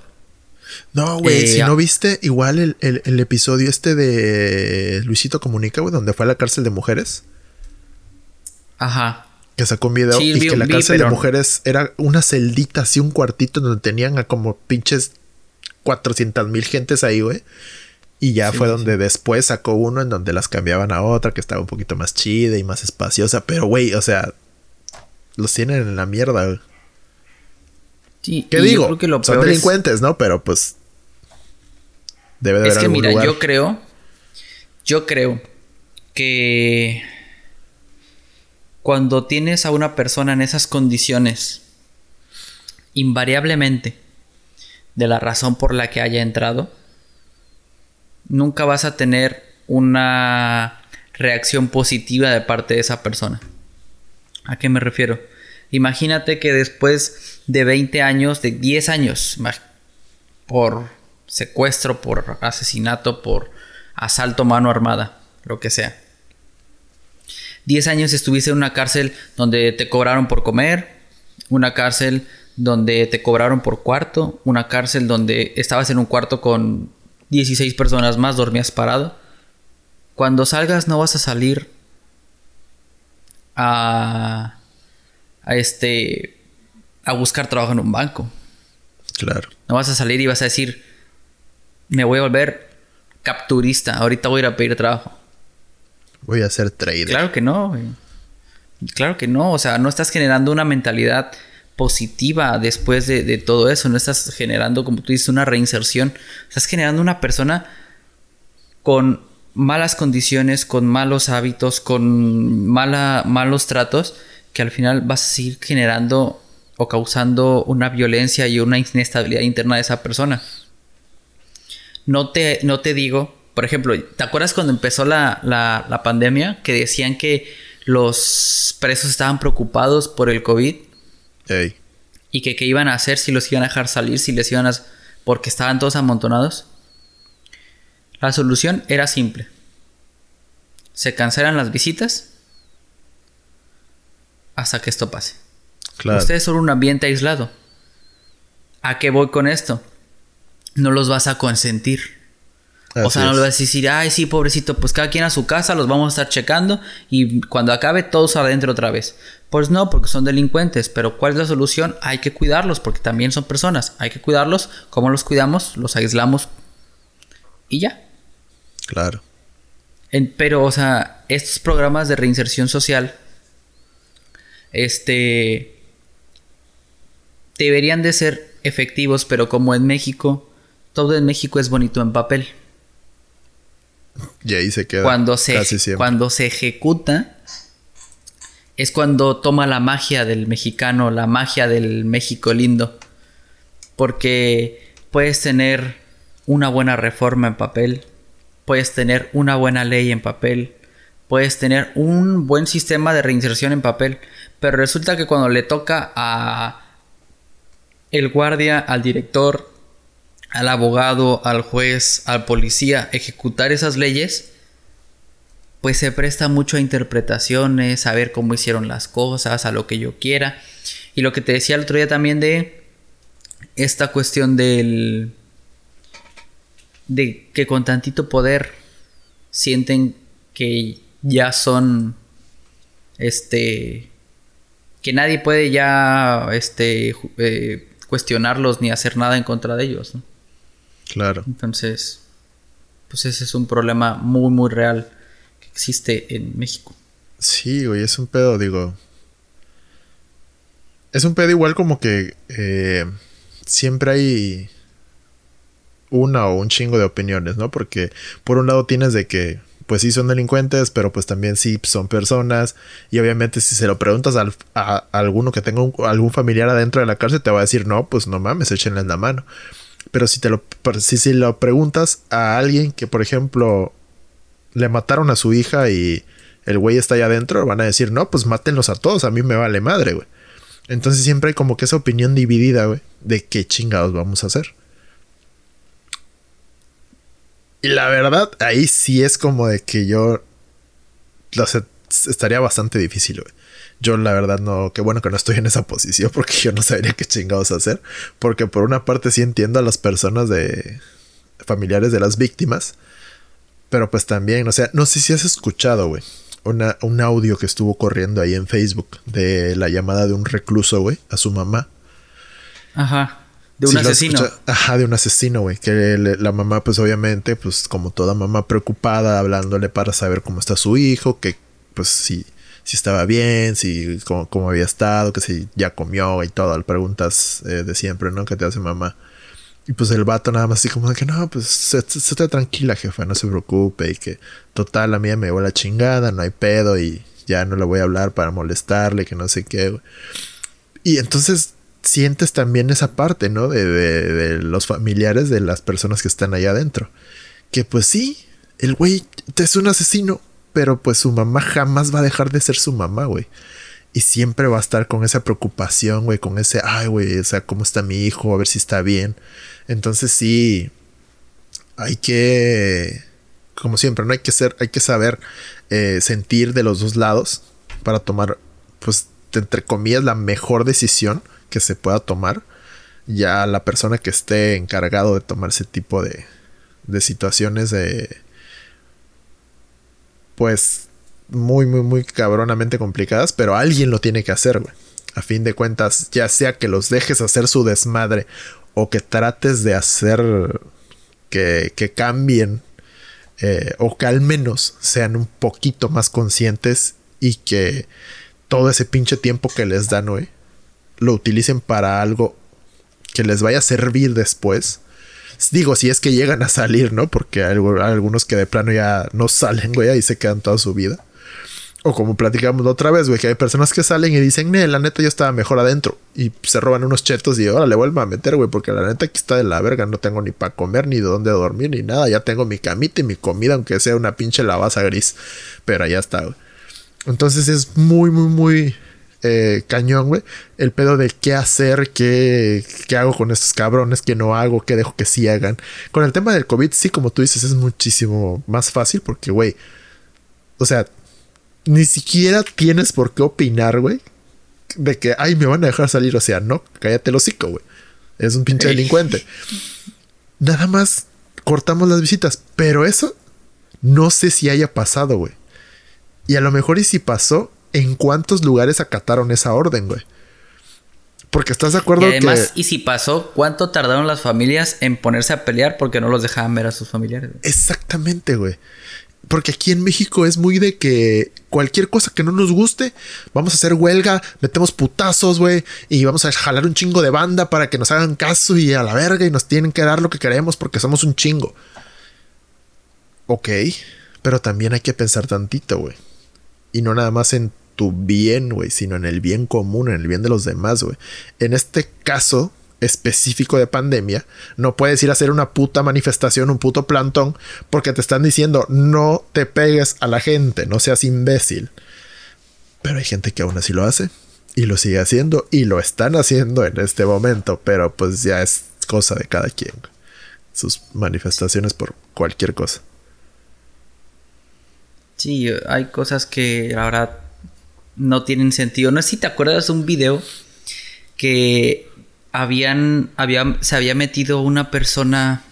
No, güey, si eh, no viste igual el, episodio este de Luisito Comunica, güey, donde fue a la cárcel de mujeres. Ajá. Que sacó un video y que la cárcel de mujeres era una celdita, así un cuartito donde tenían a como pinches 400 mil gentes ahí, güey. Y ya fue donde después sacó uno en donde las cambiaban a otra que estaba un poquito más chida y más espaciosa. Pero, güey, o sea, los tienen en la mierda, güey. Sí, ¿Qué digo? que lo Son delincuentes, ¿no? Pero pues. Debe de es que mira, yo creo. Yo creo que. Cuando tienes a una persona en esas condiciones, invariablemente, de la razón por la que haya entrado, nunca vas a tener una reacción positiva de parte de esa persona. ¿A qué me refiero? Imagínate que después de 20 años, de 10 años, por secuestro, por asesinato, por asalto mano armada, lo que sea. 10 años estuviste en una cárcel donde te cobraron por comer, una cárcel donde te cobraron por cuarto, una cárcel donde estabas en un cuarto con 16 personas más, dormías parado. Cuando salgas no vas a salir a, a este a buscar trabajo en un banco. Claro. No vas a salir y vas a decir, me voy a volver capturista, ahorita voy a ir a pedir trabajo. Voy a ser trader. Claro que no, Claro que no, o sea, no estás generando una mentalidad positiva después de, todo eso. No estás generando, como tú dices, una reinserción. Estás generando una persona con malas condiciones, con malos hábitos, con mala, malos tratos, que al final vas a seguir generando o causando una violencia y una inestabilidad interna de esa persona. No te, no te digo, por ejemplo, ¿te acuerdas cuando empezó la, la pandemia que decían que los presos estaban preocupados por el COVID? Y que qué iban a hacer si los iban a dejar salir, si les iban a... porque estaban todos amontonados. La solución era simple. Se cancelan las visitas hasta que esto pase. Claro. Ustedes son un ambiente aislado. ¿A qué voy con esto? No los vas a consentir o sea, no le vas a decir, ay, sí, pobrecito, pues cada quien a su casa, los vamos a estar checando y cuando acabe todos adentro otra vez. Pues no, porque son delincuentes, pero ¿cuál es la solución? Hay que cuidarlos porque también son personas. Hay que cuidarlos. ¿Cómo los cuidamos? Los aislamos y ya. Claro. pero, o sea, estos programas de reinserción social, este, deberían de ser efectivos, pero como en México, todo en México es bonito en papel. Y ahí se queda. Cuando se, cuando se ejecuta, es cuando toma la magia del mexicano, la magia del México lindo. Porque puedes tener una buena reforma en papel, puedes tener una buena ley en papel, puedes tener un buen sistema de reinserción en papel, pero resulta que cuando le toca a el guardia, al director, al abogado, al juez, al policía ejecutar esas leyes, pues se presta mucho a interpretaciones, a ver cómo hicieron las cosas, a lo que yo quiera. Y lo que te decía el otro día también de esta cuestión del... de que con tantito poder sienten que ya son, este, que nadie puede ya, este, eh, cuestionarlos ni hacer nada en contra de ellos. ¿no? Claro. Entonces, pues ese es un problema muy, muy real existe en México. Sí, güey, es un pedo, digo. Es un pedo igual como que eh, siempre hay una o un chingo de opiniones, ¿no? Porque por un lado tienes de que, pues sí son delincuentes, pero pues también sí son personas. Y obviamente si se lo preguntas a, alguno que tenga algún familiar adentro de la cárcel, te va a decir, no, pues no mames, échenle la mano. Pero si te lo, si, si lo preguntas a alguien que, por ejemplo, le mataron a su hija y el güey está allá adentro, van a decir, no, pues mátenlos a todos, a mí me vale madre, güey. Entonces siempre hay como que esa opinión dividida, güey, de qué chingados vamos a hacer. Y la verdad, ahí sí es como de que yo. Lo sé, estaría bastante difícil, güey. Yo, la verdad, no. Qué bueno que no estoy en esa posición [LAUGHS] porque yo no sabría qué chingados hacer. Porque por una parte sí entiendo a las personas de. familiares de las víctimas. Pero pues también, o sea, no sé si has escuchado, güey un audio que estuvo corriendo ahí en Facebook de la llamada de un recluso, güey, a su mamá. Ajá. De un asesino. Ajá, de un asesino, güey. Que la mamá, pues obviamente, pues como toda mamá preocupada, hablándole para saber cómo está su hijo, que pues si, si estaba bien, si cómo, había estado, que si ya comió y todo. Preguntas eh, de siempre, ¿no? Que te hace mamá. Y pues el vato nada más así como de que no, pues se, está tranquila, jefa, no se preocupe. Y que total, la mía me llevó la chingada, no hay pedo y ya no le voy a hablar para molestarle, que no sé qué. Y entonces sientes también esa parte, ¿no? De, de, los familiares de las personas que están allá adentro. Que pues sí, el güey es un asesino, pero pues su mamá jamás va a dejar de ser su mamá, güey. Y siempre va a estar con esa preocupación, güey, con ese, ay, güey, o sea, ¿cómo está mi hijo? A ver si está bien. Entonces sí, hay que, como siempre, no hay que ser, hay que saber eh, sentir de los dos lados para tomar, pues, entre comillas, la mejor decisión que se pueda tomar. Ya la persona que esté encargado de tomar ese tipo de, de situaciones de, pues, muy, muy, muy cabronamente complicadas, pero alguien lo tiene que hacer, güey. A fin de cuentas, ya sea que los dejes hacer su desmadre o que trates de hacer que, que cambien eh, o que al menos sean un poquito más conscientes y que todo ese pinche tiempo que les dan, güey, lo utilicen para algo que les vaya a servir después. Digo, si es que llegan a salir, ¿no? Porque hay algunos que de plano ya no salen, güey, ahí se quedan toda su vida. O como platicamos la otra vez, güey, que hay personas que salen y dicen, la neta yo estaba mejor adentro. Y se roban unos chetos y ahora le vuelvo a meter, güey, porque la neta aquí está de la verga. No tengo ni para comer, ni de dónde dormir, ni nada. Ya tengo mi camita y mi comida, aunque sea una pinche lavaza gris. Pero allá está, güey. Entonces es muy, muy, muy eh, cañón, güey. El pedo de qué hacer, qué, qué hago con estos cabrones, qué no hago, qué dejo que sí hagan. Con el tema del COVID, sí, como tú dices, es muchísimo más fácil porque, güey. O sea, ni siquiera tienes por qué opinar, güey. De que, ay, me van a dejar salir. O sea, no, cállate el hocico, güey. Es un pinche delincuente. Nada más cortamos las visitas. Pero eso no sé si haya pasado, güey. Y a lo mejor y si pasó, ¿en cuántos lugares acataron esa orden, güey? Porque estás de acuerdo y además, y si pasó, ¿cuánto tardaron las familias en ponerse a pelear porque no los dejaban ver a sus familiares? Exactamente, güey. Porque aquí en México es muy de que cualquier cosa que no nos guste, vamos a hacer huelga, metemos putazos, güey, y vamos a jalar un chingo de banda para que nos hagan caso y a la verga y nos tienen que dar lo que queremos porque somos un chingo. Ok, pero también hay que pensar tantito, güey. Y no nada más en tu bien, güey, sino en el bien común, en el bien de los demás, güey. En este caso, específico de pandemia, no puedes ir a hacer una puta manifestación, un puto plantón, porque te están diciendo no te pegues a la gente, no seas imbécil. Pero hay gente que aún así lo hace y lo sigue haciendo y lo están haciendo en este momento, pero pues ya es cosa de cada quien. Sus manifestaciones por cualquier cosa. Sí, hay cosas que ahora no tienen sentido. No sé si te acuerdas de un video que habían, había, se había metido una persona,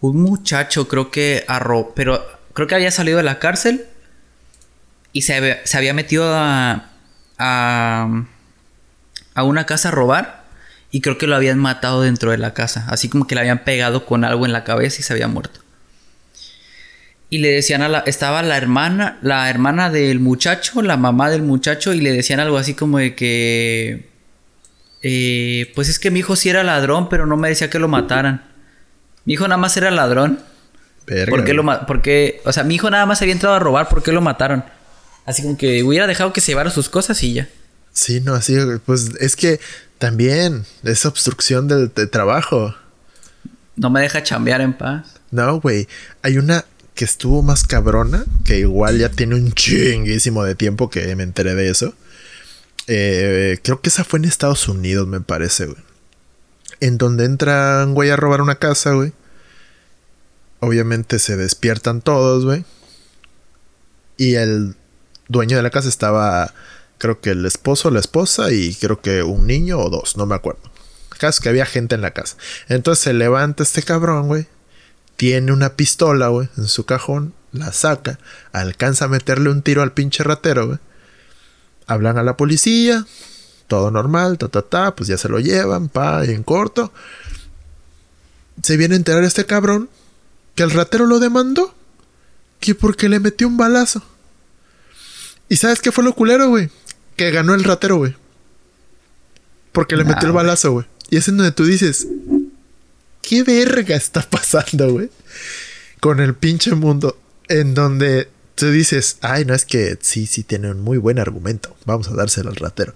un muchacho, creo que arro, pero creo que había salido de la cárcel y se, había- se había metido a, a, a una casa a robar y creo que lo habían matado dentro de la casa, así como que le habían pegado con algo en la cabeza y se había muerto. Y le decían a la estaba la hermana, la hermana del muchacho, la mamá del muchacho y le decían algo así como de que eh, pues es que mi hijo sí era ladrón, pero no me decía que lo mataran. Mi hijo nada más era ladrón. Verga, ¿Por qué lo güey. ma- por qué? O sea, mi hijo nada más había entrado a robar, ¿por qué lo mataron? Así como que hubiera dejado que se llevara sus cosas y ya. Sí, no, así, pues es que también es obstrucción del de trabajo. No me deja chambear en paz. No, güey. Hay una que estuvo más cabrona, que igual ya tiene un chinguísimo de tiempo que me enteré de eso. Eh, creo que esa fue en Estados Unidos, me parece, güey. En donde entra un güey a robar una casa, güey. Obviamente se despiertan todos, güey. Y el dueño de la casa estaba, creo que el esposo, la esposa y creo que un niño o dos, no me acuerdo. Caso que había gente en la casa. Entonces se levanta este cabrón, güey. Tiene una pistola, güey, en su cajón. La saca. Alcanza a meterle un tiro al pinche ratero, güey. Hablan a la policía. Todo normal, ta, ta, ta. Pues ya se lo llevan, pa, en corto. Se viene a enterar este cabrón que el ratero lo demandó. Que porque le metió un balazo. ¿Y sabes qué fue lo culero, güey? Que ganó el ratero, güey. Porque le metió el balazo, güey. Y es en donde tú dices, ¿qué verga está pasando, güey? Con el pinche mundo. En donde tú dices, ay, no es que sí, sí tiene un muy buen argumento. Vamos a dárselo al ratero.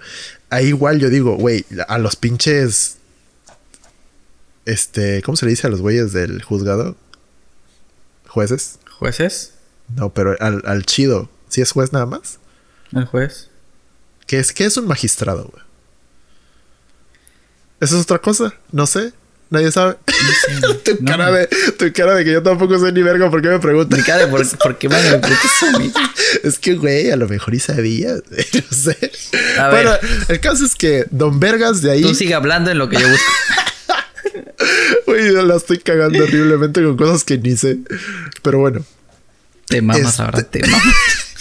Ahí igual yo digo, güey, a los pinches. Este, ¿cómo se le dice a los güeyes del juzgado? ¿Jueces? ¿Jueces? No, pero al, al chido. ¿Sí es juez nada más? ¿El juez? ¿Qué es, qué es un magistrado, güey? ¿Eso es otra cosa? No sé. Nadie sabe. [LAUGHS] tu, No. cara de, tu cara de que yo tampoco sé ni verga por qué me preguntas. Mi cara de por, ¿por qué me [LAUGHS] preguntas a mí? es que, güey, a lo mejor y sabía. [LAUGHS] no sé. A bueno, ver. el caso es que Don Vergas de ahí. Tú sigue hablando en lo que yo busco. Güey, la estoy cagando horriblemente con cosas que ni sé. Pero bueno. Te mamas Este- ahora, te mamas.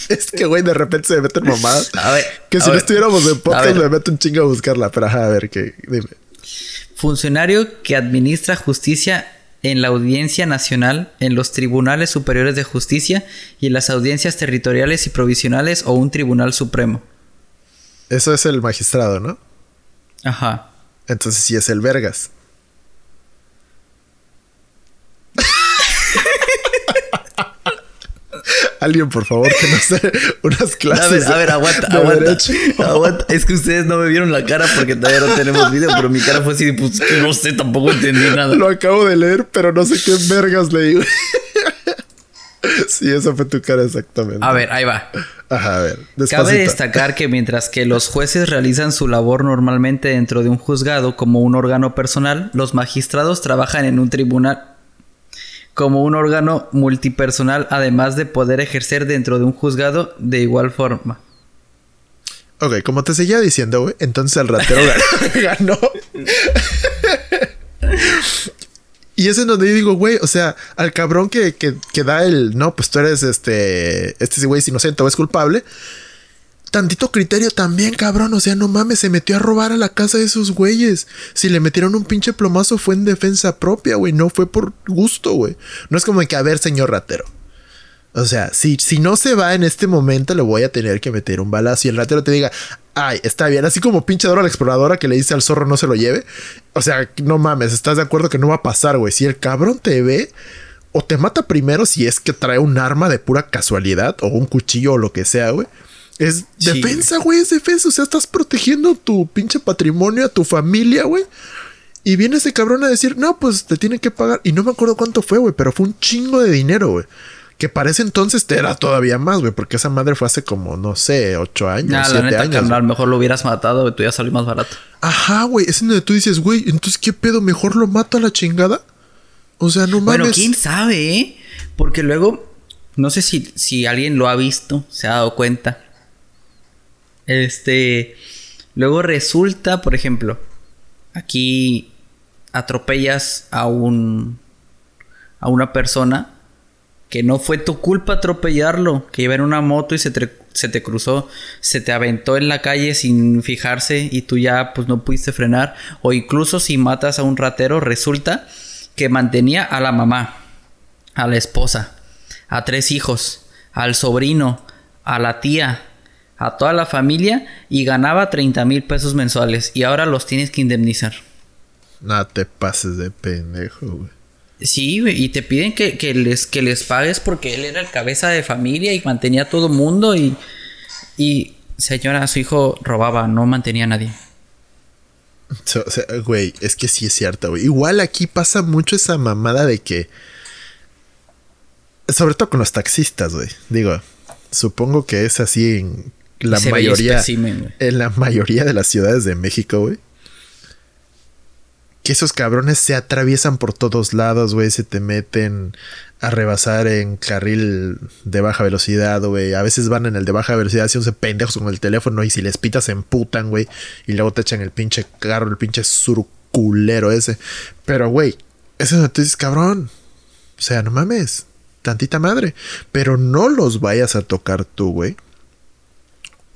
Es que, güey, de repente se me meten mamadas. A ver. Que a si no ver. estuviéramos en podcast me meto un chingo a buscarla. Pero ajá, a ver, que dime. Funcionario que administra justicia en la Audiencia Nacional, en los Tribunales Superiores de Justicia y en las audiencias territoriales y provisionales o un Tribunal Supremo. Eso es el magistrado, ¿no? Ajá. Entonces sí es el Vergas. Alguien, por favor, que nos dé [LAUGHS] unas clases. A ver, a ver, aguanta, de aguanta. derecho. Aguanta. Es que ustedes no me vieron la cara porque todavía no tenemos video, pero mi cara fue así pues que no sé, tampoco entendí nada. Lo acabo de leer, pero no sé qué vergas leí. [LAUGHS] sí, esa fue tu cara exactamente. A ver, ahí va. Ajá, a ver. Cabe destacar que mientras que los jueces realizan su labor normalmente dentro de un juzgado como un órgano personal, los magistrados trabajan en un tribunal como un órgano multipersonal, además de poder ejercer dentro de un juzgado de igual forma. Ok, como te seguía diciendo, güey, entonces el ratero [LAUGHS] [LAUGHS] ganó. y es en donde yo digo, güey, o sea, al cabrón que, que, que da el, no, pues tú eres este, este güey es inocente o es culpable. Tantito criterio también, cabrón. O sea, no mames, se metió a robar a la casa de esos güeyes. Si le metieron un pinche plomazo fue en defensa propia, güey. No fue por gusto, güey. No es como que, a ver, señor ratero. O sea, si, si no se va en este momento, le voy a tener que meter un balazo y el ratero te diga, ay, está bien, así como pinche Dora la exploradora que le dice al zorro no se lo lleve. O sea, no mames, estás de acuerdo que no va a pasar, güey. Si el cabrón te ve, o te mata primero si es que trae un arma de pura casualidad, o un cuchillo o lo que sea, güey. Es Sí. defensa, güey, es defensa. O sea, estás protegiendo tu pinche patrimonio, a tu familia, güey. Y viene ese cabrón a decir, no, pues te tienen que pagar. Y no me acuerdo cuánto fue, güey, pero fue un chingo de dinero, güey. Que para ese entonces te era todavía más, güey, porque esa madre fue hace como, no sé, ocho años, Nah, la siete neta, años. carnal, mejor lo hubieras matado, tú ya salió más barato. Ajá, güey, es en donde tú dices, güey, entonces, ¿qué pedo? ¿Mejor lo mato a la chingada? O sea, no mames. Bueno, quién sabe, ¿eh? Porque luego, no sé si, si alguien lo ha visto, se ha dado cuenta. Este. Luego resulta, por ejemplo, aquí atropellas a un. a una persona que no fue tu culpa atropellarlo, que iba en una moto y se te, se te cruzó, se te aventó en la calle sin fijarse y tú ya pues no pudiste frenar, o incluso si matas a un ratero, resulta que mantenía a la mamá, a la esposa, a tres hijos, al sobrino, a la tía, a toda la familia y ganaba 30 mil pesos mensuales y ahora los tienes que indemnizar. No te pases de pendejo, güey. Sí, y te piden que, les, que les pagues porque él era el cabeza de familia y mantenía a todo mundo y, y señora, su hijo robaba, no mantenía a nadie. O sea, güey, es que sí es cierto, güey. Igual aquí pasa mucho esa mamada de que... Sobre todo con los taxistas, güey. Digo, supongo que es así en la mayoría... En la mayoría de las ciudades de México, güey que esos cabrones se atraviesan por todos lados, güey, se te meten a rebasar en carril de baja velocidad, güey. A veces van en el de baja velocidad haciéndose pendejos con el teléfono y si les pitas se emputan, güey. Y luego te echan el pinche carro, el pinche surculero ese. Pero, güey, eso no te dices, cabrón. O sea, no mames. Tantita madre. Pero no los vayas a tocar tú, güey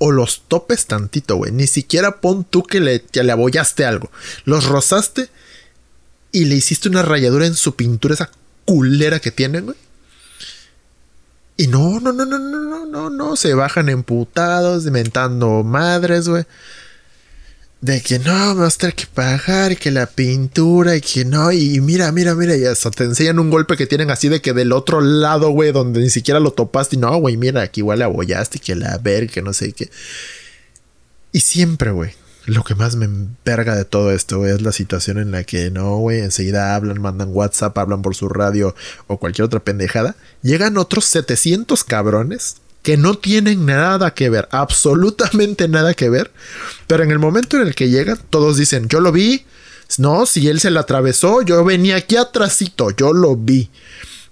o los topes tantito, güey. Ni siquiera pon tú que le, le abollaste algo. Los rozaste y le hiciste una rayadura en su pintura, esa culera que tienen, güey. Y no, no, no, no, no, no, no, no. Se bajan emputados, inventando madres, güey. De que no, vas a tener que pagar, y que la pintura, y que no, y mira, mira, mira, y hasta te enseñan un golpe que tienen así de que del otro lado, güey, donde ni siquiera lo topaste, y no, güey, mira, aquí igual le abollaste, que la ver, que no sé qué. Y siempre, güey, lo que más me enverga de todo esto, es la situación en la que no, güey, enseguida hablan, mandan WhatsApp, hablan por su radio o cualquier otra pendejada. Llegan otros 700 cabrones que no tienen nada que ver, absolutamente nada que ver. Pero en el momento en el que llegan, todos dicen, yo lo vi. No, si él se la atravesó, yo venía aquí atrásito, yo lo vi.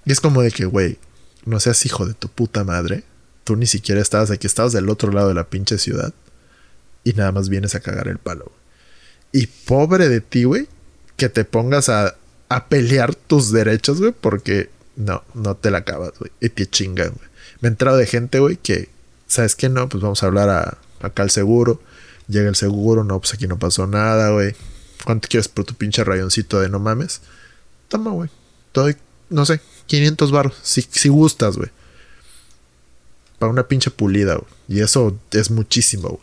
Y es como de que, güey, no seas hijo de tu puta madre. Tú ni siquiera estabas aquí, estabas del otro lado de la pinche ciudad y nada más vienes a cagar el palo. Y pobre de ti, güey, que te pongas a, a pelear tus derechos, güey, porque no, no te la acabas, güey, y te chingan, güey. Me he entrado de gente, güey, que, ¿sabes qué? No, pues vamos a hablar a, acá al seguro. Llega el seguro, no, pues aquí no pasó nada, güey. ¿Cuánto quieres por tu pinche rayoncito de no mames? Toma, güey. Doy, no sé, 500 baros, si, si gustas, güey. Para una pinche pulida, güey. Y eso es muchísimo, güey.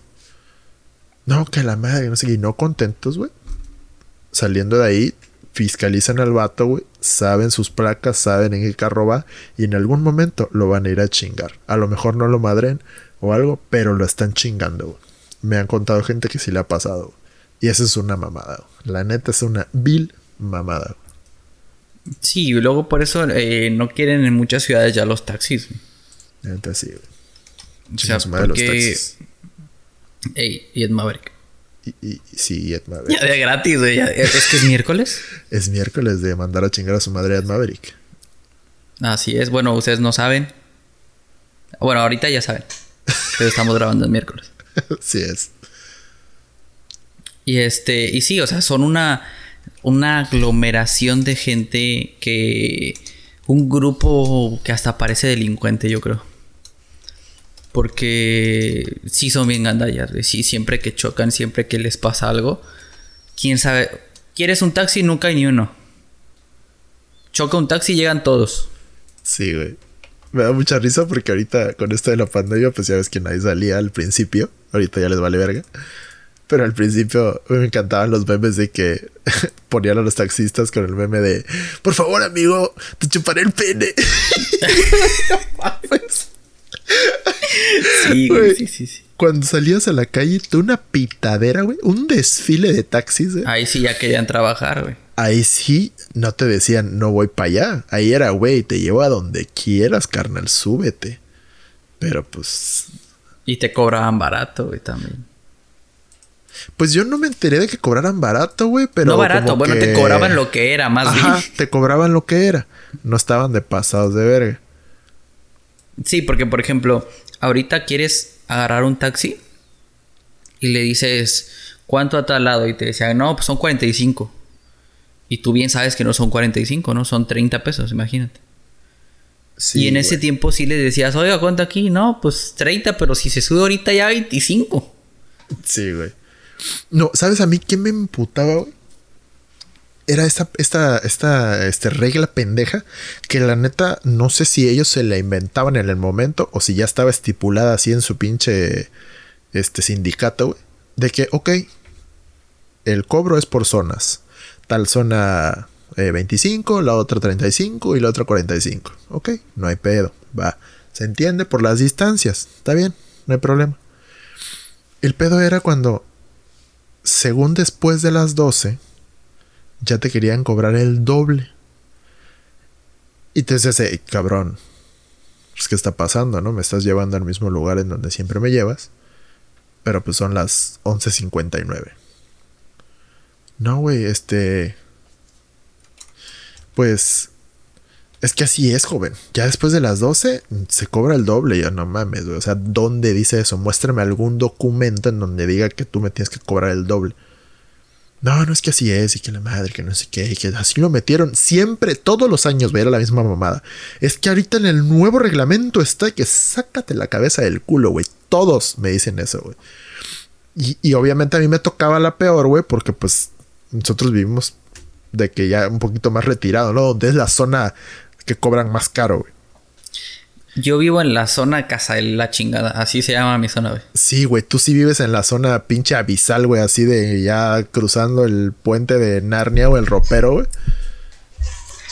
No, que la madre, no sé qué. no contentos, güey. Saliendo de ahí, fiscalizan al vato, güey. Saben sus placas, saben en qué carro va. Y en algún momento lo van a ir a chingar. A lo mejor no lo madren o algo, pero lo están chingando, güey. Me han contado gente que sí le ha pasado. Y eso es una mamada. Güey. La neta es una vil mamada. Güey. Sí, y luego por eso eh, no quieren en muchas ciudades ya los taxis. Neta sí, güey. O sea, porque... los taxis. Ey, y Maverick. Y, y, sí, Ed Maverick. Ya de gratis, güey. ¿Es que es miércoles? [LAUGHS] es miércoles de mandar a chingar a su madre Ed Maverick. Así es. Bueno, ustedes no saben. Bueno, ahorita ya saben. Pero estamos grabando el miércoles. [LAUGHS] sí es. Y este, y sí, o sea, son una, una aglomeración de gente que. Un grupo que hasta parece delincuente, yo creo. Porque sí son bien gandallas, Sí, siempre que chocan, siempre que les pasa algo. Quién sabe. ¿Quieres un taxi? Nunca hay ni uno. Choca un taxi y llegan todos. Sí, güey. Me da mucha risa porque ahorita con esto de la pandemia, pues ya ves que nadie salía al principio. Ahorita ya les vale verga. Pero al principio me encantaban los memes de que [LAUGHS] ponían a los taxistas con el meme de Por favor, amigo, te chuparé el pene. [LAUGHS] [LAUGHS] Sí, güey, sí, sí, sí. Cuando salías a la calle, tú una pitadera, güey. Un desfile de taxis, güey. Ahí sí ya querían trabajar, güey. Ahí sí no te decían, no voy para allá. Ahí era, güey, te llevo a donde quieras, carnal, súbete. Pero pues. Y te cobraban barato, güey, también. Pues yo no me enteré de que cobraran barato, güey, pero. No barato, bueno, te cobraban lo que era, más Ajá, Te cobraban lo que era. No estaban de pasados de verga. Sí, porque por ejemplo, ahorita quieres agarrar un taxi y le dices, ¿cuánto a tal lado? Y te decían, no, pues son 45. Y tú bien sabes que no son 45, ¿no? Son 30 pesos, imagínate. Sí, y en ese tiempo sí le decías, oiga, ¿cuánto aquí? No, pues 30, pero si se sube ahorita ya 25. Sí, güey. No, ¿sabes a mí qué me emputaba, güey? Era esta, esta, esta este, regla pendeja que la neta no sé si ellos se la inventaban en el momento o si ya estaba estipulada así en su pinche este sindicato, güey. De que, ok, el cobro es por zonas. Tal zona 25, eh, la otra 35 y la otra 45. Ok, no hay pedo. Va. Se entiende por las distancias. Está bien, no hay problema. El pedo era cuando, según después de las 12, ya te querían cobrar el doble. Y te dices, hey, cabrón, pues, ¿qué está pasando, no? Me estás llevando al mismo lugar en donde siempre me llevas. Pero pues son las 11.59. No, güey, este pues es que así es, joven. Ya después de las 12 se cobra el doble. Ya no mames, güey. O sea, ¿dónde dice eso? Muéstrame algún documento en donde diga que tú me tienes que cobrar el doble. No, no es que así es y que la madre, que no sé qué, y que así lo metieron siempre, todos los años, era la misma mamada. Es que ahorita en el nuevo reglamento está que sácate la cabeza del culo, güey. Todos me dicen eso, güey. Y, y obviamente a mí me tocaba la peor, güey, porque pues nosotros vivimos de que ya un poquito más retirado, ¿no? Donde es la zona que cobran más caro, güey. Yo vivo en la zona Casa de la chingada, así se llama mi zona, güey. Sí, güey, tú sí vives en la zona pinche abisal, güey, así de ya cruzando el puente de Narnia o el ropero, güey.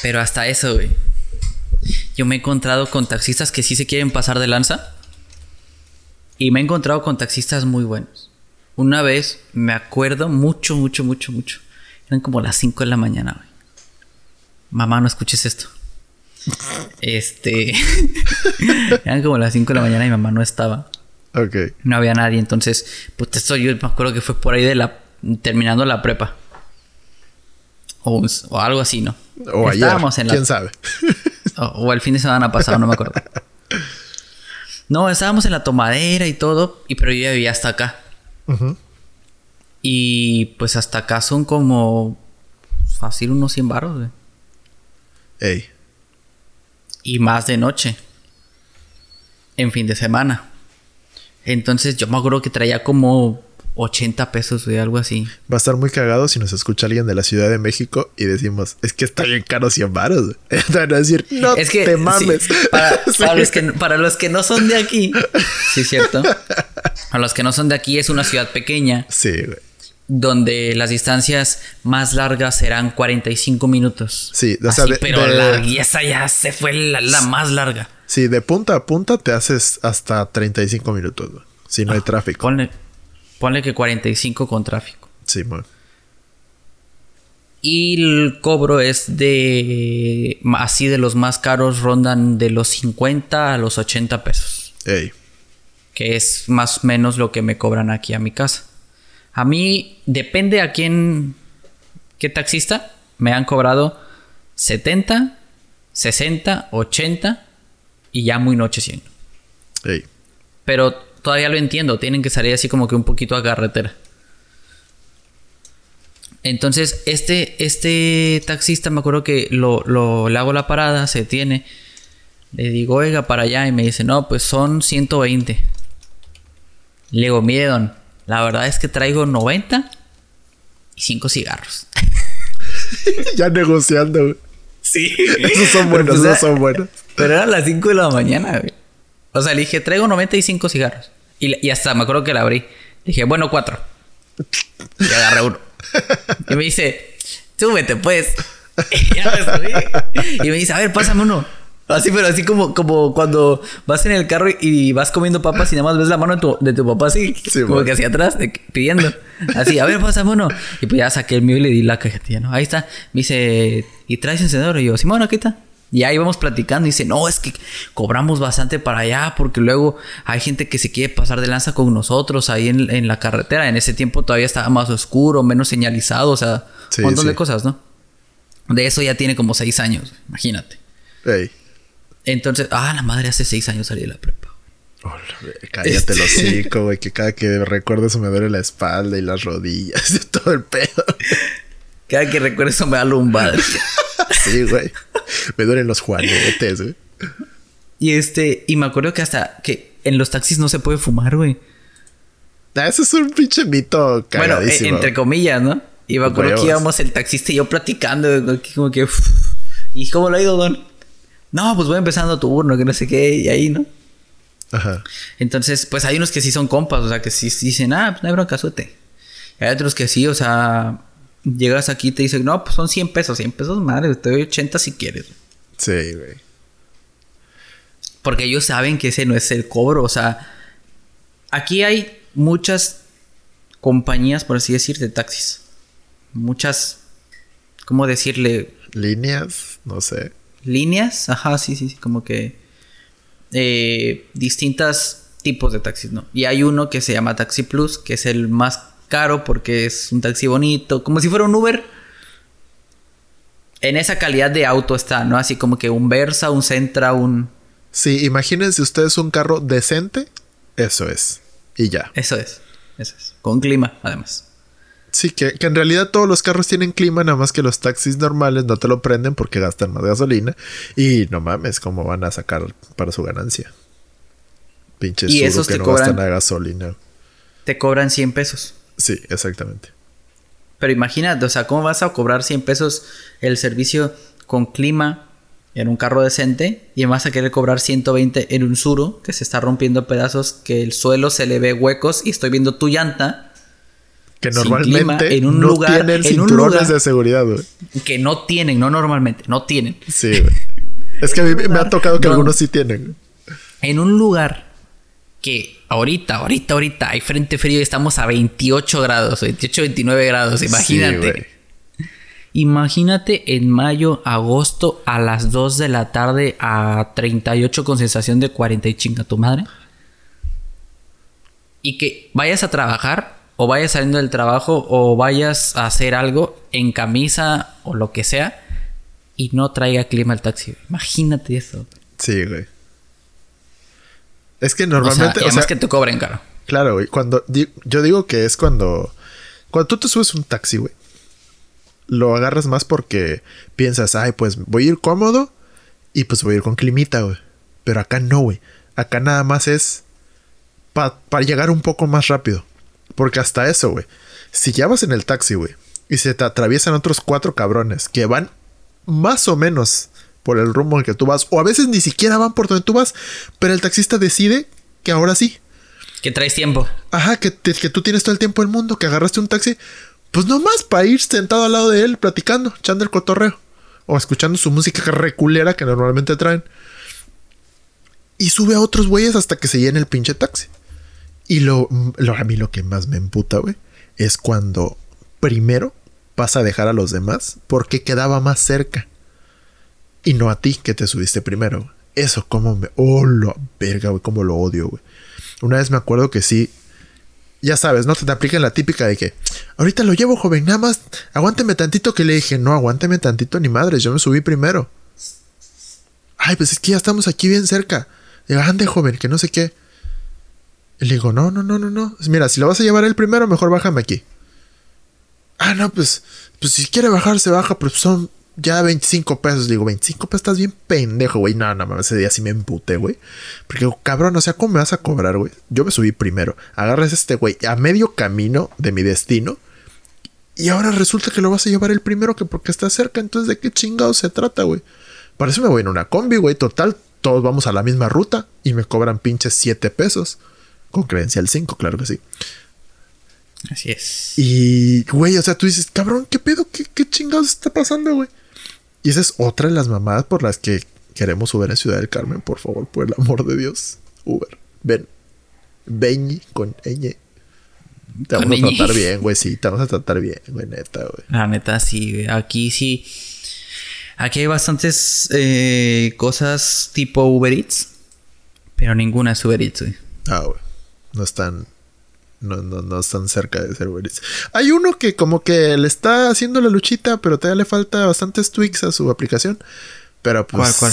Pero hasta eso, güey. Yo me he encontrado con taxistas que sí se quieren pasar de lanza. Y me he encontrado con taxistas muy buenos. Una vez me acuerdo mucho, mucho, mucho, mucho. Eran como las 5 de la mañana, güey. Mamá, no escuches esto. Este. [LAUGHS] Eran como las 5 de la mañana y mamá no estaba. Ok. No había nadie. Entonces, pues esto yo me acuerdo que fue por ahí de la. terminando la prepa. O, algo así, ¿no? O Estábamos en la, ¿Quién sabe? [LAUGHS] o, el fin de semana pasado, no me acuerdo. [LAUGHS] No, estábamos en la tomadera y todo. Y pero yo ya vivía hasta acá. Y pues hasta acá son como fácil unos 100 baros, güey. Ey. Y más de noche. En fin de semana. Entonces yo me acuerdo que traía como 80 pesos, güey, algo así. Va a estar muy cagado si nos escucha alguien de la Ciudad de México y decimos, es que está bien caro 100 baros. [LAUGHS] Van a decir, no es que, te mames. [LAUGHS] [LAUGHS] para, los que, para los que no son de aquí, sí, cierto. A los que no son de aquí es una ciudad pequeña. Sí, güey donde las distancias más largas serán 45 minutos. Sí, o sea, pero la, y esa ya se fue la, más larga. Sí, de punta a punta te haces hasta 35 minutos, si no hay ah, tráfico. Ponle, ponle, que 45 con tráfico. Sí, bueno. Y el cobro es de. Así de los más caros rondan de los 50 a los 80 pesos. Ey. Que es más o menos lo que me cobran aquí a mi casa. A mí depende a quién, qué taxista, me han cobrado 70, 60, 80 y ya muy noche 100. Pero todavía lo entiendo, tienen que salir así como que un poquito a carretera. Entonces, este, este taxista me acuerdo que lo, lo, le hago la parada, se tiene. Le digo, oiga, para allá. Y me dice, no, pues son 120. Le digo, mire, la verdad es que traigo 90 y 5 cigarros. [LAUGHS] ya negociando, güey. Sí. Esos son buenos, pues, esos son buenos. Pero eran las 5 de la mañana, güey. O sea, le dije, traigo 95 cigarros. Y, y hasta me acuerdo que la abrí. Le dije, bueno, 4. Y agarré uno. Y me dice, súbete, pues. Y [LAUGHS] ya me subí. Y me dice, a ver, pásame uno. Así, pero así como, como cuando vas en el carro y vas comiendo papas y nada más ves la mano de tu, de tu papá así, como que hacia atrás, pidiendo. Así, a ver, pásame uno. Y pues ya saqué el mío y le di la cajetilla, ¿no? Ahí está. Me dice, ¿y traes encendedor? Y yo, Simón, aquí está. Y ahí vamos platicando y dice, no, es que cobramos bastante para allá porque luego hay gente que se quiere pasar de lanza con nosotros ahí en, en la carretera. En ese tiempo todavía estaba más oscuro, menos señalizado, o sea, un montón de cosas, ¿no? De eso ya tiene como seis años, imagínate. Ey. Entonces, ah, la madre hace seis años salí de la prepa. cállate este... los hocico, güey, que cada que recuerdo eso me duele la espalda y las rodillas y todo el pedo. Cada que recuerdo eso me da lumbar. sí, güey. Me duelen los juanetes, güey. Y este, y me acuerdo que hasta que en los taxis no se puede fumar, güey. Ah, Eso es un pinche mito Bueno, e- cagadísimo. entre comillas, ¿no? Y me acuerdo Huevos. que íbamos el taxista y yo platicando, como que. uf, ¿Y cómo lo ha ido, don? No, pues voy empezando tu turno, que no sé qué, y ahí, ¿no? Ajá. Entonces, pues hay unos que sí son compas, o sea, que sí, dicen, ah, pues no hay bronca. Y hay otros que sí, o sea, llegas aquí y te dicen, no, pues son 100 pesos, 100 pesos, madre, te doy 80 si quieres. Sí, güey. Porque ellos saben que ese no es el cobro, o sea, aquí hay muchas compañías, por así decir, de taxis. Muchas, ¿cómo decirle? Líneas, no sé. Líneas, ajá, sí, sí, sí, como que eh, distintos tipos de taxis, ¿no? Y hay uno que se llama Taxi Plus, que es el más caro porque es un taxi bonito, como si fuera un Uber. En esa calidad de auto está, ¿no? Así como que un Versa, un Sentra, un... Sí, imagínense ustedes un carro decente. Eso es. Y ya. Eso es, eso es. Con clima, además. Sí, que, que en realidad todos los carros tienen clima, nada más que los taxis normales no te lo prenden porque gastan más gasolina. Y no mames, ¿cómo van a sacar para su ganancia? Pinches Y esos que te no cobran- gastan la gasolina. Te cobran 100 pesos. Sí, exactamente. Pero imagínate, o sea, ¿cómo vas a cobrar 100 pesos el servicio con clima en un carro decente y vas a querer cobrar 120 en un suro que se está rompiendo pedazos, que el suelo se le ve huecos y estoy viendo tu llanta Que normalmente clima, en un no lugar- tienen en un cinturones lugar- de seguridad, güey. que no tienen, no normalmente, no tienen. Sí, güey. Es que a mí me ha tocado que No. algunos sí tienen. En un lugar que ahorita, ahorita, ahorita hay frente frío y estamos a 28 grados, 28, 29 grados, imagínate. Sí. Imagínate en mayo, agosto a las 2 de la tarde a 38 con sensación de 40 y chinga tu madre. Y que vayas a trabajar o vayas saliendo del trabajo o vayas a hacer algo en camisa o lo que sea y no traiga clima el taxi. Imagínate eso. Sí, güey. Es que O sea, normalmente, o además sea, que te cobren caro. claro, güey. Cuando yo digo que es cuando cuando tú te subes un taxi, güey. Lo agarras más porque piensas, ay, pues voy a ir cómodo y pues voy a ir con climita, güey. Pero acá no, güey. Acá nada más es para llegar un poco más rápido. Porque hasta eso, güey. Si ya vas en el taxi, güey, y se te atraviesan otros cuatro cabrones que van más o menos por el rumbo en que tú vas, o a veces ni siquiera van por donde tú vas, pero el taxista decide que ahora sí. Que traes tiempo. Ajá, que, te- que tú tienes todo el tiempo del mundo, que agarraste un taxi, pues nomás para ir sentado al lado de él, platicando, echando el cotorreo, o escuchando su música reculera que normalmente traen. Y sube a otros güeyes hasta que se llene el pinche taxi. Y lo, a mí lo que más me emputa, güey, es cuando primero pasa a dejar a los demás porque quedaba más cerca. Y no a ti que te subiste primero. Eso como me... Oh, la verga, güey, como lo odio, güey. Una vez me acuerdo que sí... Ya sabes, ¿no? Te, te aplican la típica de que... Ahorita lo llevo, joven, nada más... Aguánteme tantito que le dije... No, aguánteme tantito ni madres, yo me subí primero. Ay, pues es que ya estamos aquí bien cerca. Ande, joven, que no sé qué. Le digo, no, no, no, no, no. Mira, si lo vas a llevar él primero, mejor bájame aquí. Ah, no, pues, pues si quiere bajar, se baja, pero son ya 25 pesos. Digo, 25 pesos, estás bien pendejo, güey. No, no, ese día sí me emputé, güey. Porque, cabrón, o sea, ¿cómo me vas a cobrar, güey? Yo me subí primero. Agarras este güey a medio camino de mi destino. Y ahora resulta que lo vas a llevar el primero que porque está cerca. Entonces, ¿de qué chingados se trata, güey? Para eso me voy en una combi, güey. Total, todos vamos a la misma ruta y me cobran pinches 7 pesos. Con credencial 5, claro que sí. Así es. Y, güey, o sea, tú dices, cabrón, ¿qué pedo? ¿Qué, qué chingados está pasando, güey? Y esa es otra de las mamadas por las que queremos Uber en Ciudad del Carmen, por favor, por el amor de Dios. Uber, ven. Ven con ñ. Te vamos a tratar bien, güey, sí, te vamos a tratar bien, güey, neta, güey. La neta, sí, güey. Aquí sí. Aquí hay bastantes eh, cosas tipo Uber Eats. Pero ninguna es Uber Eats, güey. Ah, güey. No están. No, no, no están cerca de ser Eats. Hay uno que como que le está haciendo la luchita, pero todavía le falta bastantes tweaks a su aplicación. Pero pues. ¿Cuál, cuál?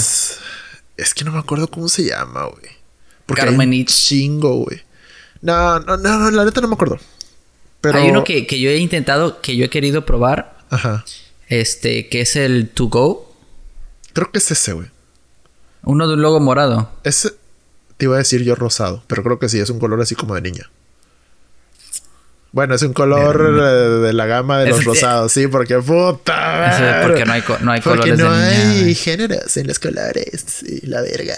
Es que no me acuerdo cómo se llama, güey. Porque Carmen hay un chingo, güey. No, no, no, no, la neta no me acuerdo. Pero. Hay uno que, que yo he intentado, que yo he querido probar. Ajá. Este, que es el To Go. Creo que es ese, güey. Uno de un logo morado. Ese te iba a decir yo rosado, pero creo que sí, es un color así como de niña. Bueno, es un color eh, de la gama de Es los rosados, sí, porque puta. Es porque no hay, no hay Porque colores no de niña. hay güey. géneros en los colores y la verga.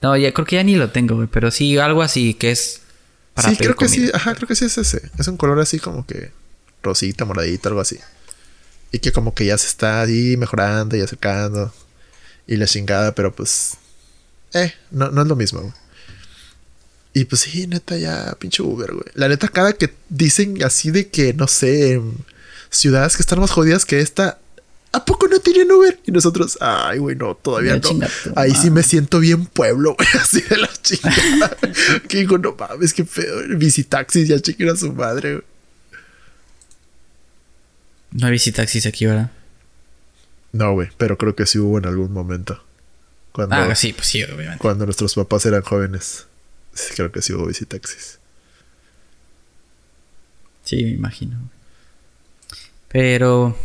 No, ya creo que ya ni lo tengo, güey. Pero sí, algo así que es para sí, creo que sí, ajá, creo que sí es ese. Es un color así como que rosita, moradito, algo así. Y que como que ya se está ahí mejorando y acercando. Y la chingada, pero pues. Eh, no, no es lo mismo, güey. Y pues sí, neta, ya, pinche Uber, güey. La neta, cada que dicen así de que, no sé, em, ciudades que están más jodidas que esta, ¿a poco no tienen Uber? Y nosotros, ay, güey, no, todavía no. Ahí sí me siento bien pueblo, [LAUGHS] güey, así de la chingada. [LAUGHS] que digo, no mames, qué pedo. Visitaxis, ya chequen a su madre, güey. No hay visitaxis aquí, ¿verdad? No, güey, pero creo que sí hubo en algún momento. Cuando, Ah, sí, pues sí, obviamente. cuando nuestros papás eran jóvenes. Creo que sí hubo visitaxis. Sí, me imagino. Pero...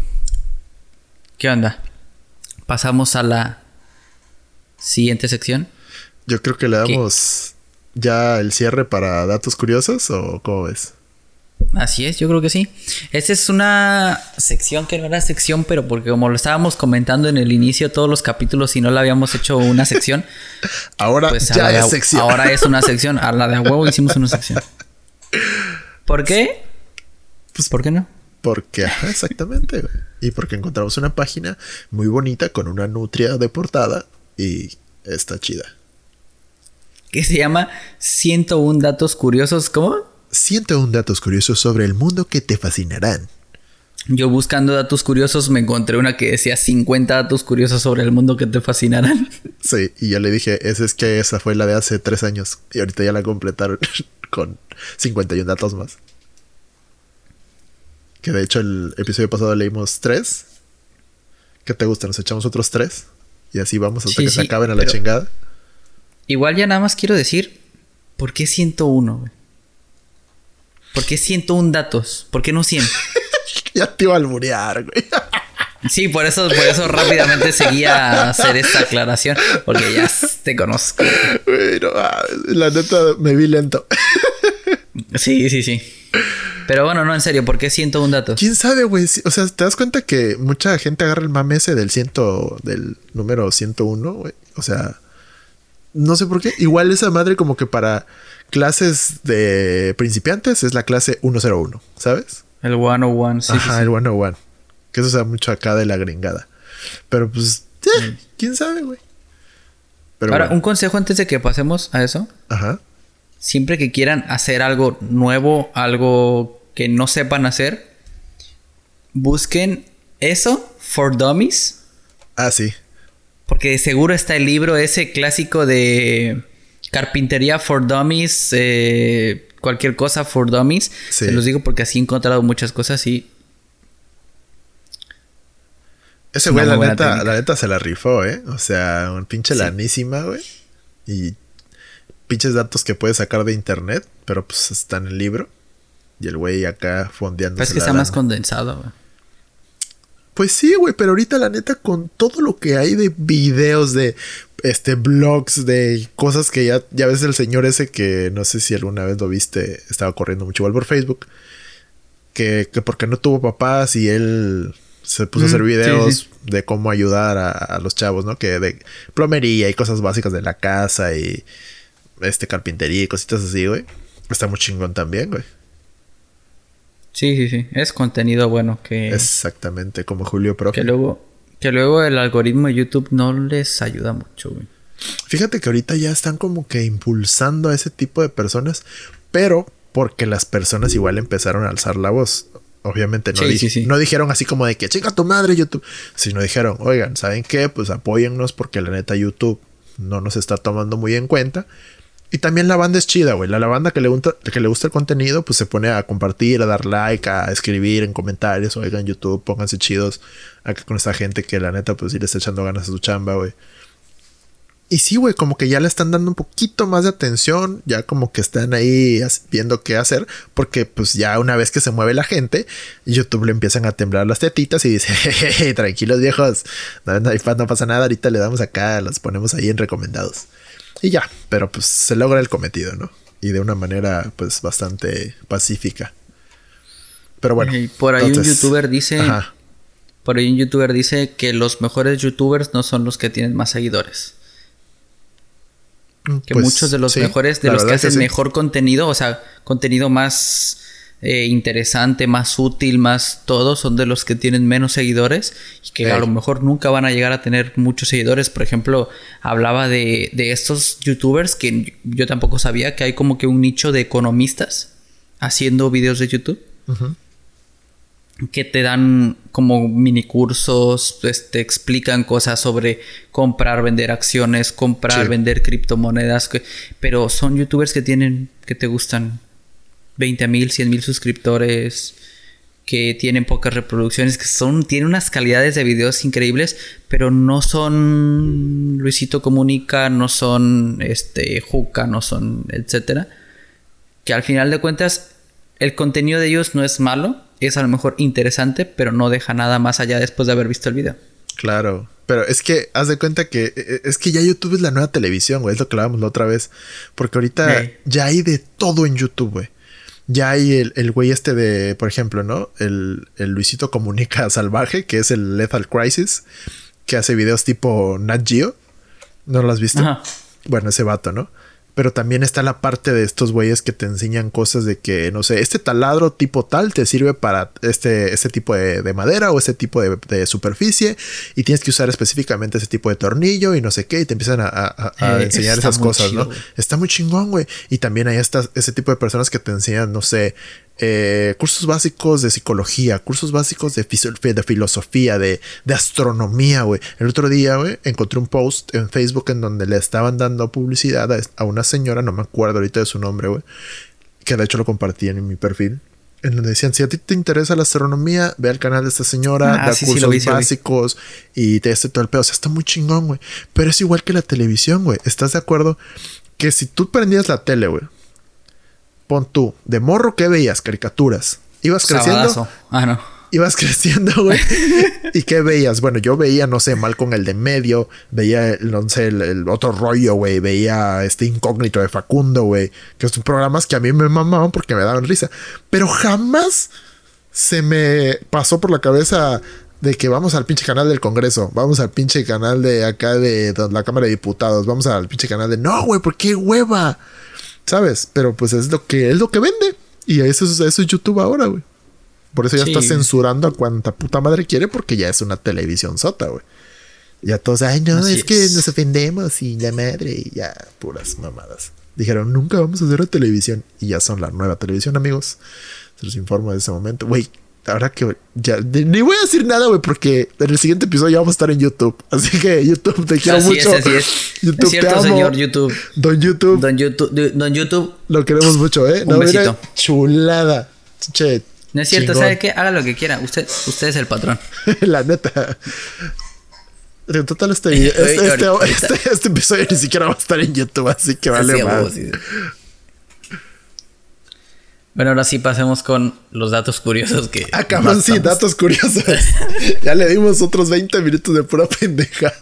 ¿Qué onda? Pasamos a la siguiente sección. Yo creo que le damos ya el cierre para datos curiosos o cómo ves. Así es, yo creo que sí. Esta es una sección que no era sección, pero porque como lo estábamos comentando en el inicio, todos los capítulos y no la habíamos hecho una sección, [LAUGHS] Ahora pues ya de es sección. ahora es una sección. A la de a huevo hicimos una sección. ¿Por qué? Pues ¿por qué no? Porque, exactamente. Y porque encontramos una página muy bonita con una nutria de portada y está chida. Que se llama 101 datos curiosos. ¿Cómo? 101 datos curiosos sobre el mundo que te fascinarán. Yo buscando datos curiosos me encontré una que decía 50 datos curiosos sobre el mundo que te fascinarán. [LAUGHS] Sí, y yo le dije, esa es que esa fue la de hace tres años. Y ahorita ya la completaron [LAUGHS] con 51 datos más. Que de hecho el episodio pasado leímos tres. ¿Qué te gusta? ¿Nos echamos otros tres? Y así vamos hasta Sí, que se acaben a la chingada. Igual ya nada más quiero decir, ¿por qué 101? güey? ¿Por qué 101 datos? ¿Por qué no 100? [LAUGHS] Ya te iba a alburear, güey. [LAUGHS] Sí, por eso, por eso rápidamente seguía a hacer esta aclaración, porque ya te conozco. Güey, no mames, la neta me vi lento. [LAUGHS] Sí, sí, sí. Pero bueno, no, en serio, ¿por qué 101 datos? ¿Quién sabe, güey? O sea, ¿te das cuenta que mucha gente agarra el mame ese del ciento, del número 101, güey? O sea, no sé por qué. Igual esa madre como que para clases de principiantes es la clase 101, ¿sabes? El 101, sí, Ajá, sí. el 101. Que eso se da mucho acá de la gringada. Pero pues, eh, ¿quién sabe, güey? Pero Ahora, bueno. un consejo antes de que pasemos a eso. Ajá. Siempre que quieran hacer algo nuevo, algo que no sepan hacer, busquen eso for dummies. Ah, sí. Porque de seguro está el libro ese clásico de carpintería for dummies, eh, cualquier cosa for dummies. Sí. Se los digo porque así he encontrado muchas cosas y Ese Es güey, la neta, técnica. la neta se la rifó, ¿eh? O sea, un pinche Sí. lanísima, güey. Y pinches datos que puedes sacar de internet, pero pues está en el libro. Y el güey acá fondeando. parece que está más condensado. güey. Pues sí, güey, pero ahorita la neta con todo lo que hay de videos, de este blogs, de cosas que ya, ya ves el señor ese que no sé si alguna vez lo viste, estaba corriendo mucho igual por Facebook, que, que porque no tuvo papás y él se puso a hacer Mm, sí, videos sí. de cómo ayudar a, a los chavos, ¿no? Que de plomería y cosas básicas de la casa y este carpintería y cositas así, güey. Está muy chingón también, güey. Sí, sí, sí. Es contenido bueno que, Exactamente, como Julio Profe. que luego que luego el algoritmo de YouTube no les ayuda mucho, güey. Fíjate que ahorita ya están como que impulsando a ese tipo de personas, pero porque las personas igual empezaron a alzar la voz. Obviamente no, Sí, di- sí, sí. no dijeron así como de que chica tu madre YouTube, sino dijeron, oigan, ¿saben qué? Pues apóyennos porque la neta YouTube no nos está tomando muy en cuenta. Y también la banda es chida, güey. La, la banda que le, gusta, que le gusta el contenido, pues se pone a compartir, a dar like, a escribir en comentarios. Oigan, YouTube, pónganse chidos acá con esta gente que la neta, pues sí le está echando ganas a su chamba, güey. Y sí, güey, como que ya le están dando un poquito más de atención, ya como que están ahí viendo qué hacer, porque pues ya una vez que se mueve la gente, YouTube le empiezan a temblar las tetitas y dice, [LAUGHS] Jejeje, tranquilos viejos, no, no, no pasa nada, ahorita le damos acá, los ponemos ahí en recomendados. Y ya, pero pues se logra el cometido, ¿no? Y de una manera pues bastante pacífica. Pero bueno. Y por ahí un youtuber dice... Por ahí un youtuber dice que los mejores youtubers no son los que tienen más seguidores. Que pues, muchos de los mejores, de los que hacen mejor contenido, o sea, contenido más eh, interesante, más útil, más todo, son de los que tienen menos seguidores y que a lo mejor nunca van a llegar a tener muchos seguidores. Por ejemplo, hablaba de, de estos youtubers que yo tampoco sabía que hay como que un nicho de economistas haciendo videos de YouTube. Que te dan como mini cursos, pues, te explican cosas sobre comprar, vender acciones, comprar, vender criptomonedas, pero son youtubers que tienen, que te gustan 20 mil, 100 mil suscriptores, que tienen pocas reproducciones, que son, tienen unas calidades de videos increíbles, pero no son Luisito Comunica, no son este Juca, no son etcétera. Que al final de cuentas, el contenido de ellos no es malo, es a lo mejor interesante, pero no deja nada más allá después de haber visto el video. Claro. Pero es que haz de cuenta que e, e, es que ya YouTube es la nueva televisión, güey. Es lo que hablábamos la otra vez. Porque ahorita ya hay de todo en YouTube, güey. Ya hay el, güey este de, por ejemplo, ¿no? El, el Luisito Comunica [LAUGHS] Salvaje, que es el Lethal Crisis, que hace videos tipo Nat Geo. ¿No lo has visto? Bueno, ese vato, ¿no? Pero también está la parte de estos güeyes que te enseñan cosas de que, no sé, este taladro tipo tal te sirve para este, este tipo de, madera o este tipo de, superficie y tienes que usar específicamente ese tipo de tornillo y no sé qué y te empiezan a, eh, enseñar esas cosas, ¿no? Está muy chingón, güey. Y también hay estas, ese tipo de personas que te enseñan, no sé, eh, cursos básicos de psicología, cursos básicos de, de filosofía, de, de astronomía, güey. El otro día, güey, encontré un post en Facebook en donde le estaban dando publicidad a, una señora, no me acuerdo ahorita de su nombre, güey, que de hecho lo compartí en mi perfil. En donde decían, si a ti te interesa la astronomía, ve al canal de esta señora, ah, da cursos básicos y te hace todo el pedo. O sea, está muy chingón, güey. Pero es igual que la televisión, güey. ¿Estás de acuerdo? Que si tú prendías la tele, güey, pon tú, de morro, ¿qué veías? Caricaturas. Ibas creciendo. Ah, no. Ibas [LAUGHS] creciendo, güey. ¿Y qué veías? Bueno, yo veía, no sé, mal con el de medio, veía, no sé, el, otro rollo, güey, veía este incógnito de Facundo, güey, que son programas que a mí me mamaban porque me daban risa, pero jamás se me pasó por la cabeza de que vamos al pinche canal del Congreso, vamos al pinche canal de acá de, de la Cámara de Diputados, vamos al pinche canal de, no, güey, ¿por qué hueva? ¿Sabes? Pero pues es lo que es lo que vende. Y eso, eso es YouTube ahora, güey. Por eso ya está censurando a cuanta puta madre quiere porque ya es una televisión sota, güey. Ya todos, ay, no, es, que nos ofendemos y la madre y ya, puras mamadas. Dijeron, nunca vamos a hacer una televisión. Y ya son la nueva televisión, amigos. Se los informo de ese momento. Güey, ahora que ya ni voy a decir nada, güey, porque en el siguiente episodio ya vamos a estar en YouTube. [LAUGHS] Así que YouTube te quiero mucho. Es, así es. [LAUGHS] YouTube, es cierto, señor YouTube. Don YouTube. Don YouTube. Don YouTube. Lo queremos mucho, ¿eh? Un besito. chulada. Che, no es cierto, ¿sabe qué? Haga lo que quiera. Usted, usted es el patrón. [LAUGHS] La neta. En total, este, este, este, este, este, episodio ni siquiera va a estar en YouTube, así que vale más. Bueno, ahora sí pasemos con los datos curiosos que. Acaban, sí, datos curiosos. [LAUGHS] ya le dimos otros 20 minutos de pura pendejada.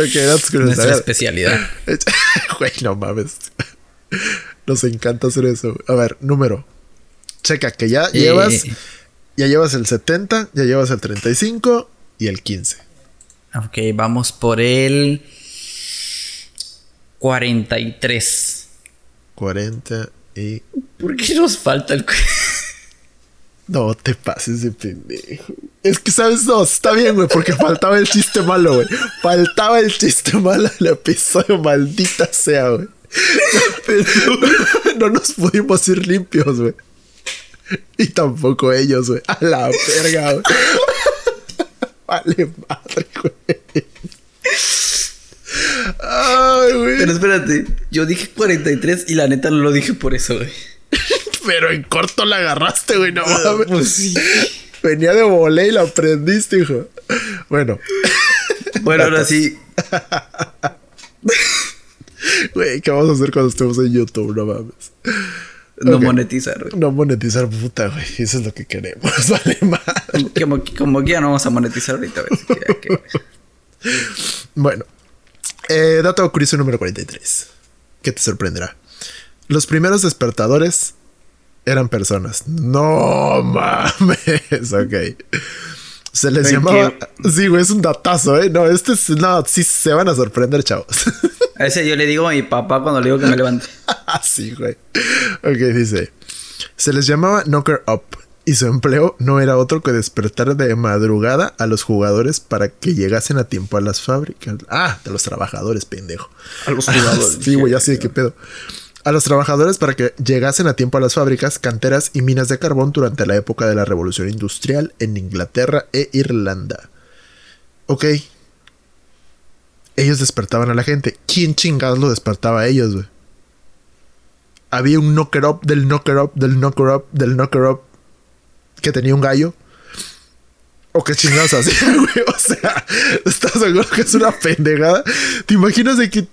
ok, datos curiosos. Nuestra especialidad. [LAUGHS] Güey, no mames. Nos encanta hacer eso. A ver, número. Checa que ya llevas. Ya llevas el 70, ya llevas el 35 y el 15. Ok, vamos por el 43. 40 y... ¿Por qué nos falta el... [LAUGHS] no te pases de pendejo. Es que, ¿sabes? No, está bien, güey, porque faltaba el chiste malo, güey. Faltaba el chiste malo del episodio, maldita sea, güey. Pero no nos pudimos ir limpios, güey. Y tampoco ellos, güey. A la verga, güey. [LAUGHS] Vale madre, güey. Ay, güey. Pero espérate, yo dije 43 y la neta no lo dije por eso, güey. [LAUGHS] Pero en corto la agarraste, güey, no mames. Pues sí. Venía de volé y la aprendiste, hijo. Bueno. Bueno, ahora sí. [LAUGHS] Güey, ¿qué vamos a hacer cuando estemos en YouTube? No mames. No monetizar, güey. No monetizar, puta, güey. Eso es lo que queremos. [LAUGHS] Vale más. Como, como que ya no vamos a monetizar ahorita, güey. Bueno. Eh, dato curioso número 43. ¿Qué te sorprenderá? Los primeros despertadores eran personas. No mames. [LAUGHS] Ok. Se les llamaba. Sí, güey, es un datazo, ¿eh? No, este es. No, sí se van a sorprender, chavos. [LAUGHS] A ese yo le digo a mi papá cuando le digo que me levante. [LAUGHS] sí, güey. Ok, dice. Se les llamaba Knocker Up. Y su empleo no era otro que despertar de madrugada a los jugadores para que llegasen a tiempo a las fábricas. Ah, de los trabajadores, pendejo. A los jugadores. [LAUGHS] sí, güey, ya sé qué pedo a los trabajadores para que llegasen a tiempo a las fábricas, canteras y minas de carbón durante la época de la Revolución Industrial en Inglaterra e Irlanda. Ok. Ellos despertaban a la gente. ¿Quién chingados lo despertaba a ellos, güey? Había un knocker up del knocker up del knocker up del knocker up que tenía un gallo. ¿O qué chingados hacía, [LAUGHS] güey? O sea, ¿estás seguro que es una pendejada? ¿Te imaginas de que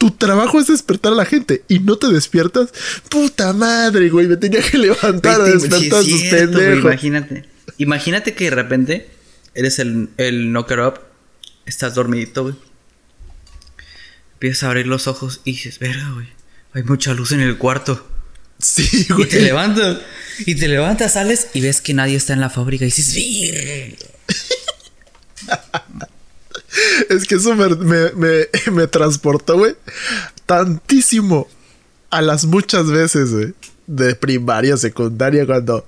tu trabajo es despertar a la gente y no te despiertas. Puta madre, güey, me tenía que levantar a despertar a sus pendejos. imagínate. Imagínate que de repente eres el, el knocker up, estás dormidito, güey. Empiezas a abrir los ojos y dices, verga, güey, hay mucha luz en el cuarto. Sí, güey. Y te levantas, y te levantas, sales y ves que nadie está en la fábrica y dices, [LAUGHS] es que eso me, transportó, güey, tantísimo a las muchas veces, güey, de primaria, secundaria, cuando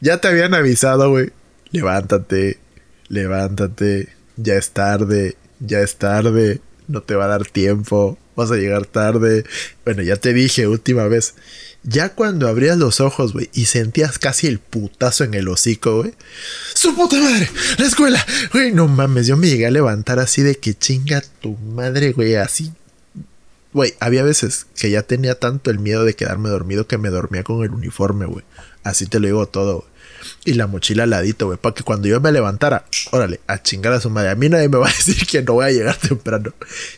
ya te habían avisado, güey, levántate, levántate, ya es tarde, ya es tarde, no te va a dar tiempo, vas a llegar tarde. Bueno, ya te dije última vez. Ya cuando abrías los ojos, güey, y sentías casi el putazo en el hocico, güey. ¡Su puta madre! ¡La escuela! Güey, no mames, yo me llegué a levantar así de que chinga tu madre, güey, así. Güey, había veces que ya tenía tanto el miedo de quedarme dormido que me dormía con el uniforme, güey. Así te lo digo todo, güey. Y la mochila al ladito, güey, para que cuando yo me levantara, órale, a chingar a su madre. A mí nadie me va a [LAUGHS] decir que no voy a llegar temprano.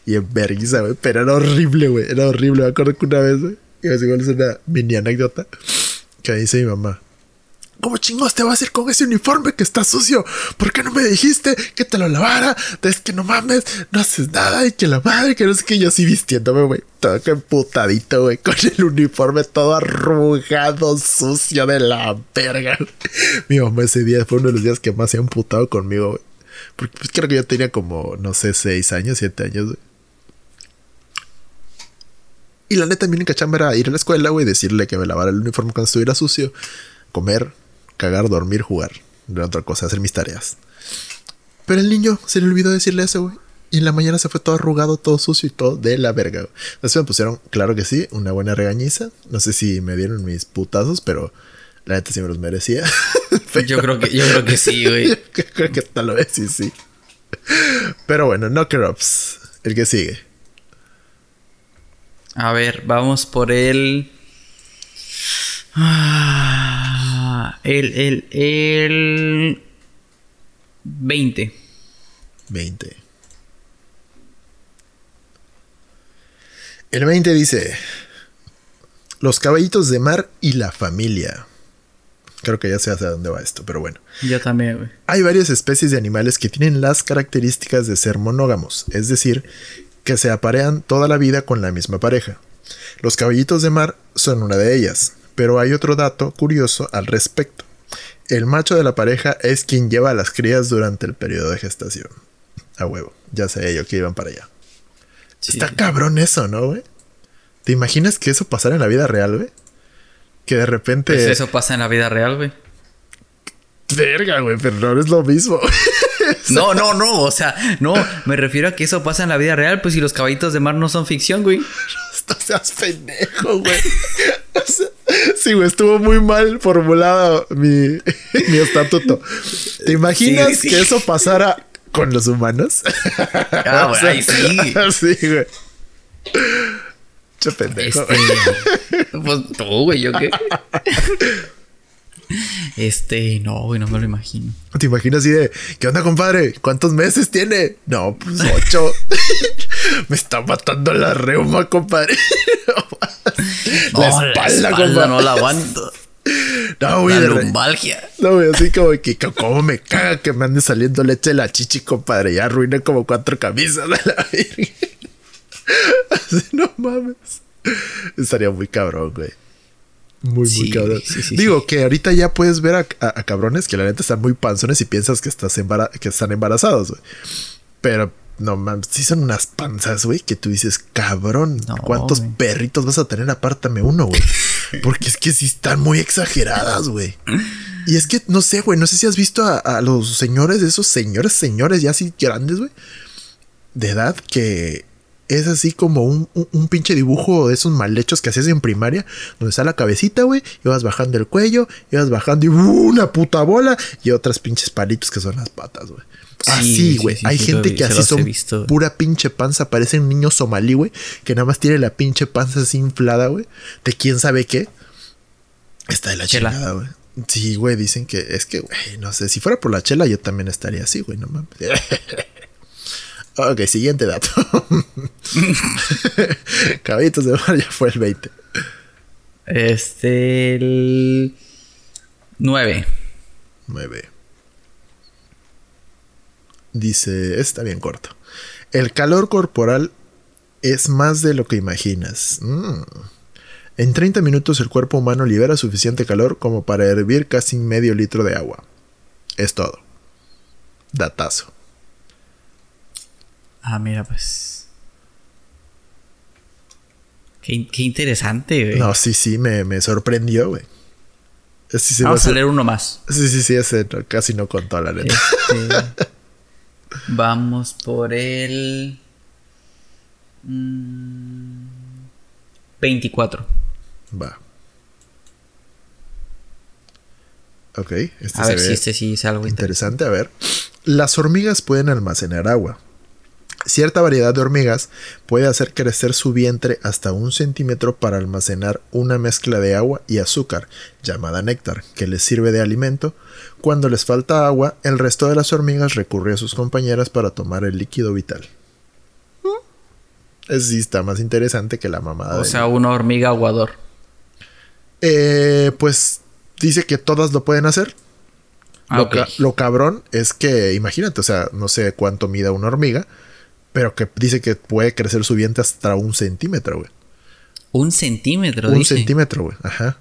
Y en vergüenza, güey. Pero era horrible, güey. Era horrible. Me acuerdo que una vez, güey es una mini anécdota que dice mi mamá. ¿Cómo chingos te vas a ir con ese uniforme que está sucio? ¿Por qué no me dijiste que te lo lavara? Es que no mames, no haces nada y que la madre, que no sé qué. Yo así vistiéndome, güey, todo emputadito, güey, con el uniforme todo arrugado, sucio de la verga. Mi mamá ese día fue uno de los días que más se ha emputado conmigo, güey. Porque pues, creo que yo tenía como, no sé, seis años, siete años, güey. Y la neta, mi única chamba era ir a la escuela, güey, decirle que me lavara el uniforme cuando estuviera sucio, comer, cagar, dormir, jugar. De otra cosa, hacer mis tareas. Pero el niño se le olvidó decirle eso, güey. Y en la mañana se fue todo arrugado, todo sucio y todo de la verga. Güey. Entonces me pusieron, claro que sí, una buena regañiza. No sé si me dieron mis putazos, pero la neta sí me los merecía. [LAUGHS] yo, creo que, yo creo que sí, güey. [LAUGHS] creo que tal vez sí, sí. Pero bueno, knocker ups. El que sigue. A ver, vamos por el. Ah, el, el, el. 20. 20. El 20 dice: Los caballitos de mar y la familia. Creo que ya sé hacia dónde va esto, pero bueno. Yo también, güey. Hay varias especies de animales que tienen las características de ser monógamos, es decir, que se aparean toda la vida con la misma pareja. Los caballitos de mar son una de ellas, pero hay otro dato curioso al respecto. El macho de la pareja es quien lleva a las crías durante el periodo de gestación. A huevo, ya sé yo que iban para allá. Está cabrón eso, ¿no, güey? ¿Te imaginas que eso pasara en la vida real, güey? Que de repente. Pues eso pasa en la vida real, güey. Verga, güey, pero no es lo mismo. [LAUGHS] [LAUGHS] No, no, no. O sea, no. Me refiero a que eso pasa en la vida real. Pues si los caballitos de mar no son ficción, güey. [LAUGHS] No seas pendejo, güey. [LAUGHS] sí, güey, estuvo muy mal formulado mi, mi estatuto. ¿Te imaginas que eso pasara con los humanos? Ah, güey, sí. Sí, güey. Che pendejo. Este, pues tú, güey, ¿yo qué? [LAUGHS] Este, no, güey, no me lo imagino. ¿Te imaginas así de, ¿qué onda, compadre? ¿Cuántos meses tiene? No, pues ocho. [LAUGHS] me está matando la reuma, compadre. [LAUGHS] la, espalda, la espalda, no la aguanto. No, güey. La lumbalgia. No, güey, así como que, como me caga que me ande saliendo leche de la chichi, compadre. Ya arruiné como cuatro camisas de la virgen. Así, no mames. Estaría muy cabrón, güey. Muy, muy cabrón. Digo que ahorita ya puedes ver a, cabrones que la neta están muy panzones y piensas que, estás que están embarazados, güey. Pero no mames, sí son unas panzas, güey, que tú dices, cabrón, ¿cuántos perritos vas a tener? Apártame uno, güey. [LAUGHS] Porque es que sí están muy exageradas, güey. Y es que, no sé, güey, no sé si has visto a, a los señores, esos señores, señores ya así grandes, güey, de edad, que es así como un, un, pinche dibujo de esos mal hechos que hacías en primaria, donde está la cabecita, güey, y vas bajando el cuello, y vas bajando y una puta bola, y otras pinches palitos que son las patas, güey. así, güey. Hay gente que así son pura pinche panza, parece un niño somalí, güey, que nada más tiene la pinche panza así inflada, güey, de quién sabe qué. Está de la chela, güey. Sí, güey, dicen que es que, güey, no sé, si fuera por la chela yo también estaría así, güey, no mames. [LAUGHS] Ok, siguiente dato. [LAUGHS] Caballitos de mar ya fue el 20. Este. El. 9. 9. Dice. Está bien corto. El calor corporal es más de lo que imaginas. Mm. En 30 minutos el cuerpo humano libera suficiente calor como para hervir casi medio litro de agua. Es todo. Datazo. Ah, mira, pues. Qué, interesante, güey. No, sí, sí, me, sorprendió, güey. Vamos a leer uno más. Sí, sí, sí, ese casi no contó la letra. Este, vamos por el. 24. Mm, Va. Ok, este a ver si este sí es algo interesante. A ver, las hormigas pueden almacenar agua, Cierta variedad de hormigas puede hacer crecer su vientre hasta un centímetro para almacenar una mezcla de agua y azúcar, llamada néctar, que les sirve de alimento. Cuando les falta agua, el resto de las hormigas recurre a sus compañeras para tomar el líquido vital. Es sí está más interesante que la mamada. O sea, una hormiga aguador. Eh, pues dice que todas lo pueden hacer. lo, lo, cabrón es que, imagínate, o sea, no sé cuánto mida una hormiga, pero que dice que puede crecer su vientre hasta un centímetro, güey. Un centímetro, Un centímetro, güey. Ajá.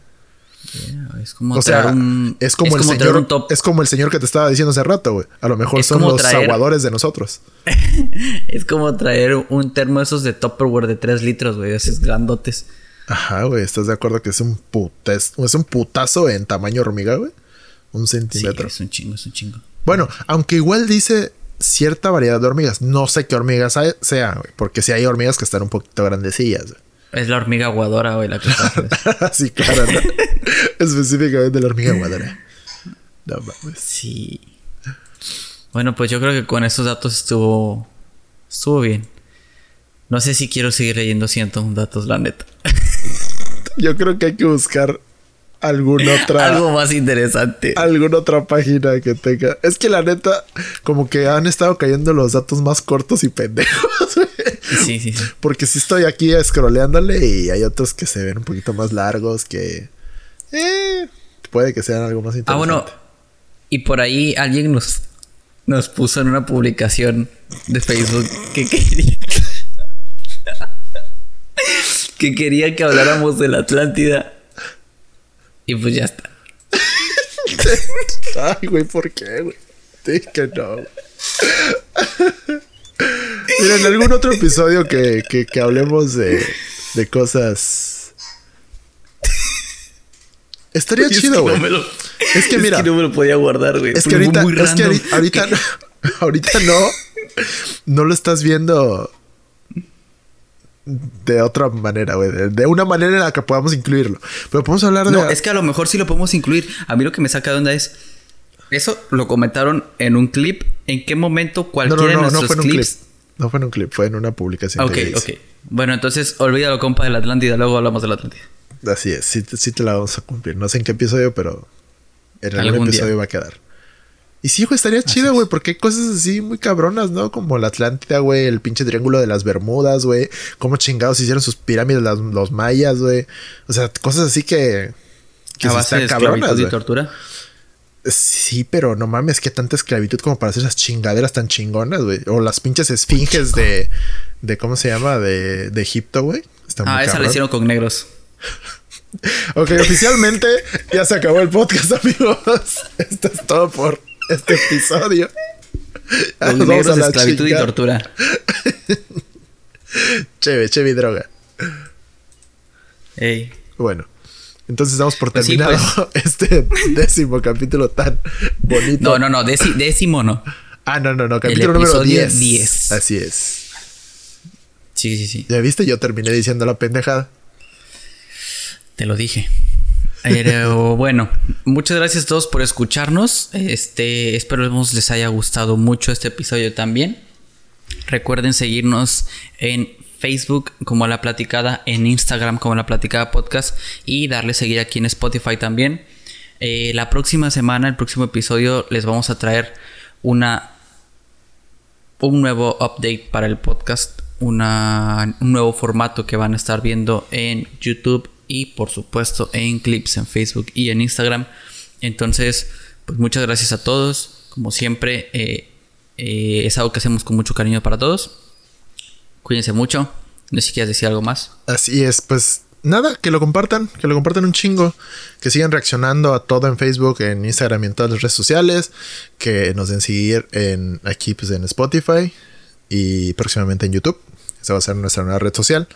es como o sea, es como el señor es como el señor que te estaba diciendo hace rato, güey. A lo mejor son los aguadores de nosotros. [LAUGHS] es como traer un termo esos de Tupperware de 3 litros, güey, esos grandotes. Ajá, güey, ¿estás de acuerdo que es un putazo, es un putazo en tamaño hormiga, güey? Un centímetro. Sí, es un chingo, es un chingo. Bueno, aunque igual dice cierta variedad de hormigas. No sé qué hormigas hay, sea, porque si hay hormigas que están un poquito grandecillas. Es la hormiga aguadora, güey, la que está. [LAUGHS] sí, claro. [LAUGHS] Específicamente la hormiga aguadora. No mames. Sí. Bueno, pues yo creo que con esos datos estuvo. Estuvo bien. No sé si quiero seguir leyendo cientos datos, la neta. [LAUGHS] yo creo que hay que buscar alguna [LAUGHS] otra. Algo más interesante. Alguna otra página que tenga. Es que la neta, como que han estado cayendo los datos más cortos y pendejos. [LAUGHS] Sí, sí, sí. Porque si estoy aquí scrolleándole y hay otros que se ven un poquito más largos que. Eh, puede que sean algo más interesante. Ah, bueno. Y por ahí alguien nos, nos puso en una publicación de Facebook que [LAUGHS] quería. que quería que habláramos de la Atlántida. Y pues ya está. [LAUGHS] Ay, güey, ¿por qué, güey? Dije que no. [LAUGHS] Mira, en algún otro episodio que, que, que hablemos de, de cosas. Estaría chido, güey. Es que, mira. Es que no me lo podía guardar, güey. Es que ahorita, es que ahorita, [LAUGHS] ahorita no. No lo estás viendo de otra manera, güey. De una manera en la que podamos incluirlo. Pero podemos hablar de. No, es que a lo mejor sí lo podemos incluir. A mí lo que me saca de onda es. Eso lo comentaron en un clip. ¿En qué momento cualquiera no, no, no, de nuestros no fue en clips? Un clip. No fue en un clip, fue en una publicación. Ok, ok. Bueno, entonces olvídalo, compa, de la Atlántida. Luego hablamos de la Atlántida. Así es, sí, sí te la vamos a cumplir. No sé en qué episodio, pero En algún, Algún día. episodio va a quedar. Y sí, güey, estaría chido, güey, porque hay cosas así muy cabronas, ¿no? Como la Atlántida, güey, el pinche triángulo de las Bermudas, güey. Cómo chingados hicieron sus pirámides las- los mayas, güey. O sea, cosas así que... Que a sí base de están cabronas, y tortura. Sí, pero no mames, que tanta esclavitud como para hacer esas chingaderas tan chingonas, güey. O las pinches esfinges de... de ¿Cómo se llama? De, de Egipto, güey. Ah, esa la hicieron con negros. [LAUGHS] Ok, oficialmente ya se acabó el podcast, [LAUGHS] amigos. Esto es todo por este episodio. [LAUGHS] Vamos negros, a la esclavitud y tortura. [LAUGHS] Cheve, cheve y droga. Ey. Bueno, entonces damos por Pues sí, terminado [LAUGHS] este décimo capítulo tan bonito. No, no, no. déci- décimo no. Ah, no, no, no. Capítulo número episodio 10. 10. Así es. Sí, sí, sí. ¿Ya viste? Yo terminé diciendo la pendejada. Te lo dije. Pero bueno, muchas gracias a todos por escucharnos. Este, espero les haya gustado mucho este episodio también. Recuerden seguirnos en Facebook como La Platicada, en Instagram como La Platicada Podcast y darle seguir aquí en Spotify también. Eh, la próxima semana, el próximo episodio, les vamos a traer una un nuevo update para el podcast, un nuevo formato que van a estar viendo en YouTube y por supuesto en clips en Facebook y en Instagram. Entonces, pues muchas gracias a todos. Como siempre, eh, eh, es algo que hacemos con mucho cariño para todos. Cuídense mucho. No sé si quieres decir algo más. Así es, pues nada, que lo compartan, que lo compartan un chingo, que sigan reaccionando a todo en Facebook, en Instagram y en todas las redes sociales, que nos den seguir en aquí pues en Spotify y próximamente en YouTube. Esa va a ser nuestra nueva red social.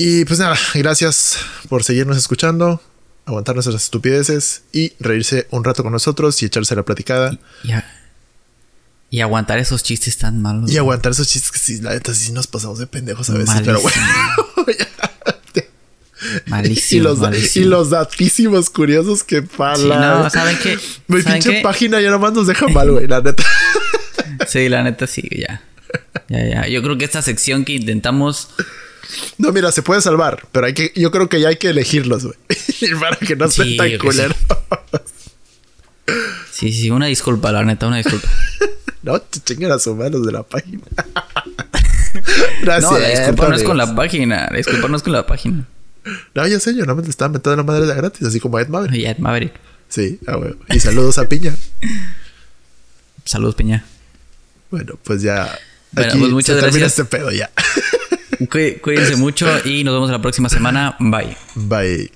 Y pues nada, gracias por seguirnos escuchando, aguantar nuestras estupideces y reírse un rato con nosotros y echarse la platicada. Y, y aguantar esos chistes tan malos. Y aguantar esos chistes que sí, la neta sí nos pasamos de pendejos a veces, pero bueno. Malísimo. [LAUGHS] y, los, malísimo. y los datísimos curiosos que pala. Sí, no, ¿saben qué? [LAUGHS] Mi ¿Saben pinche qué? página ya nomás nos deja mal, güey, la neta. [LAUGHS] Sí, la neta sí, ya. Ya, ya. Yo creo que esta sección que intentamos. No, mira, se puede salvar, pero hay que, yo creo que ya hay que elegirlos, güey. [LAUGHS] Para que no Sí, estén tan sí. culeros. Sí, sí, una disculpa, la neta, una disculpa. [LAUGHS] no, te chingan a sus manos de la página. [LAUGHS] Gracias. no, la disculpa no es con la página. La disculpa no es con la página. No, ya sé, yo no me le estaba metiendo la madre de gratis, así como a Ed Maverick. Ya, Maverick. Sí, ah, güey. Y saludos a Piña. Saludos, Peña. Bueno, pues ya. Bueno, aquí pues muchas se termina gracias. este pedo ya. Cuí- Cuídense mucho y nos vemos la próxima semana. Bye. Bye.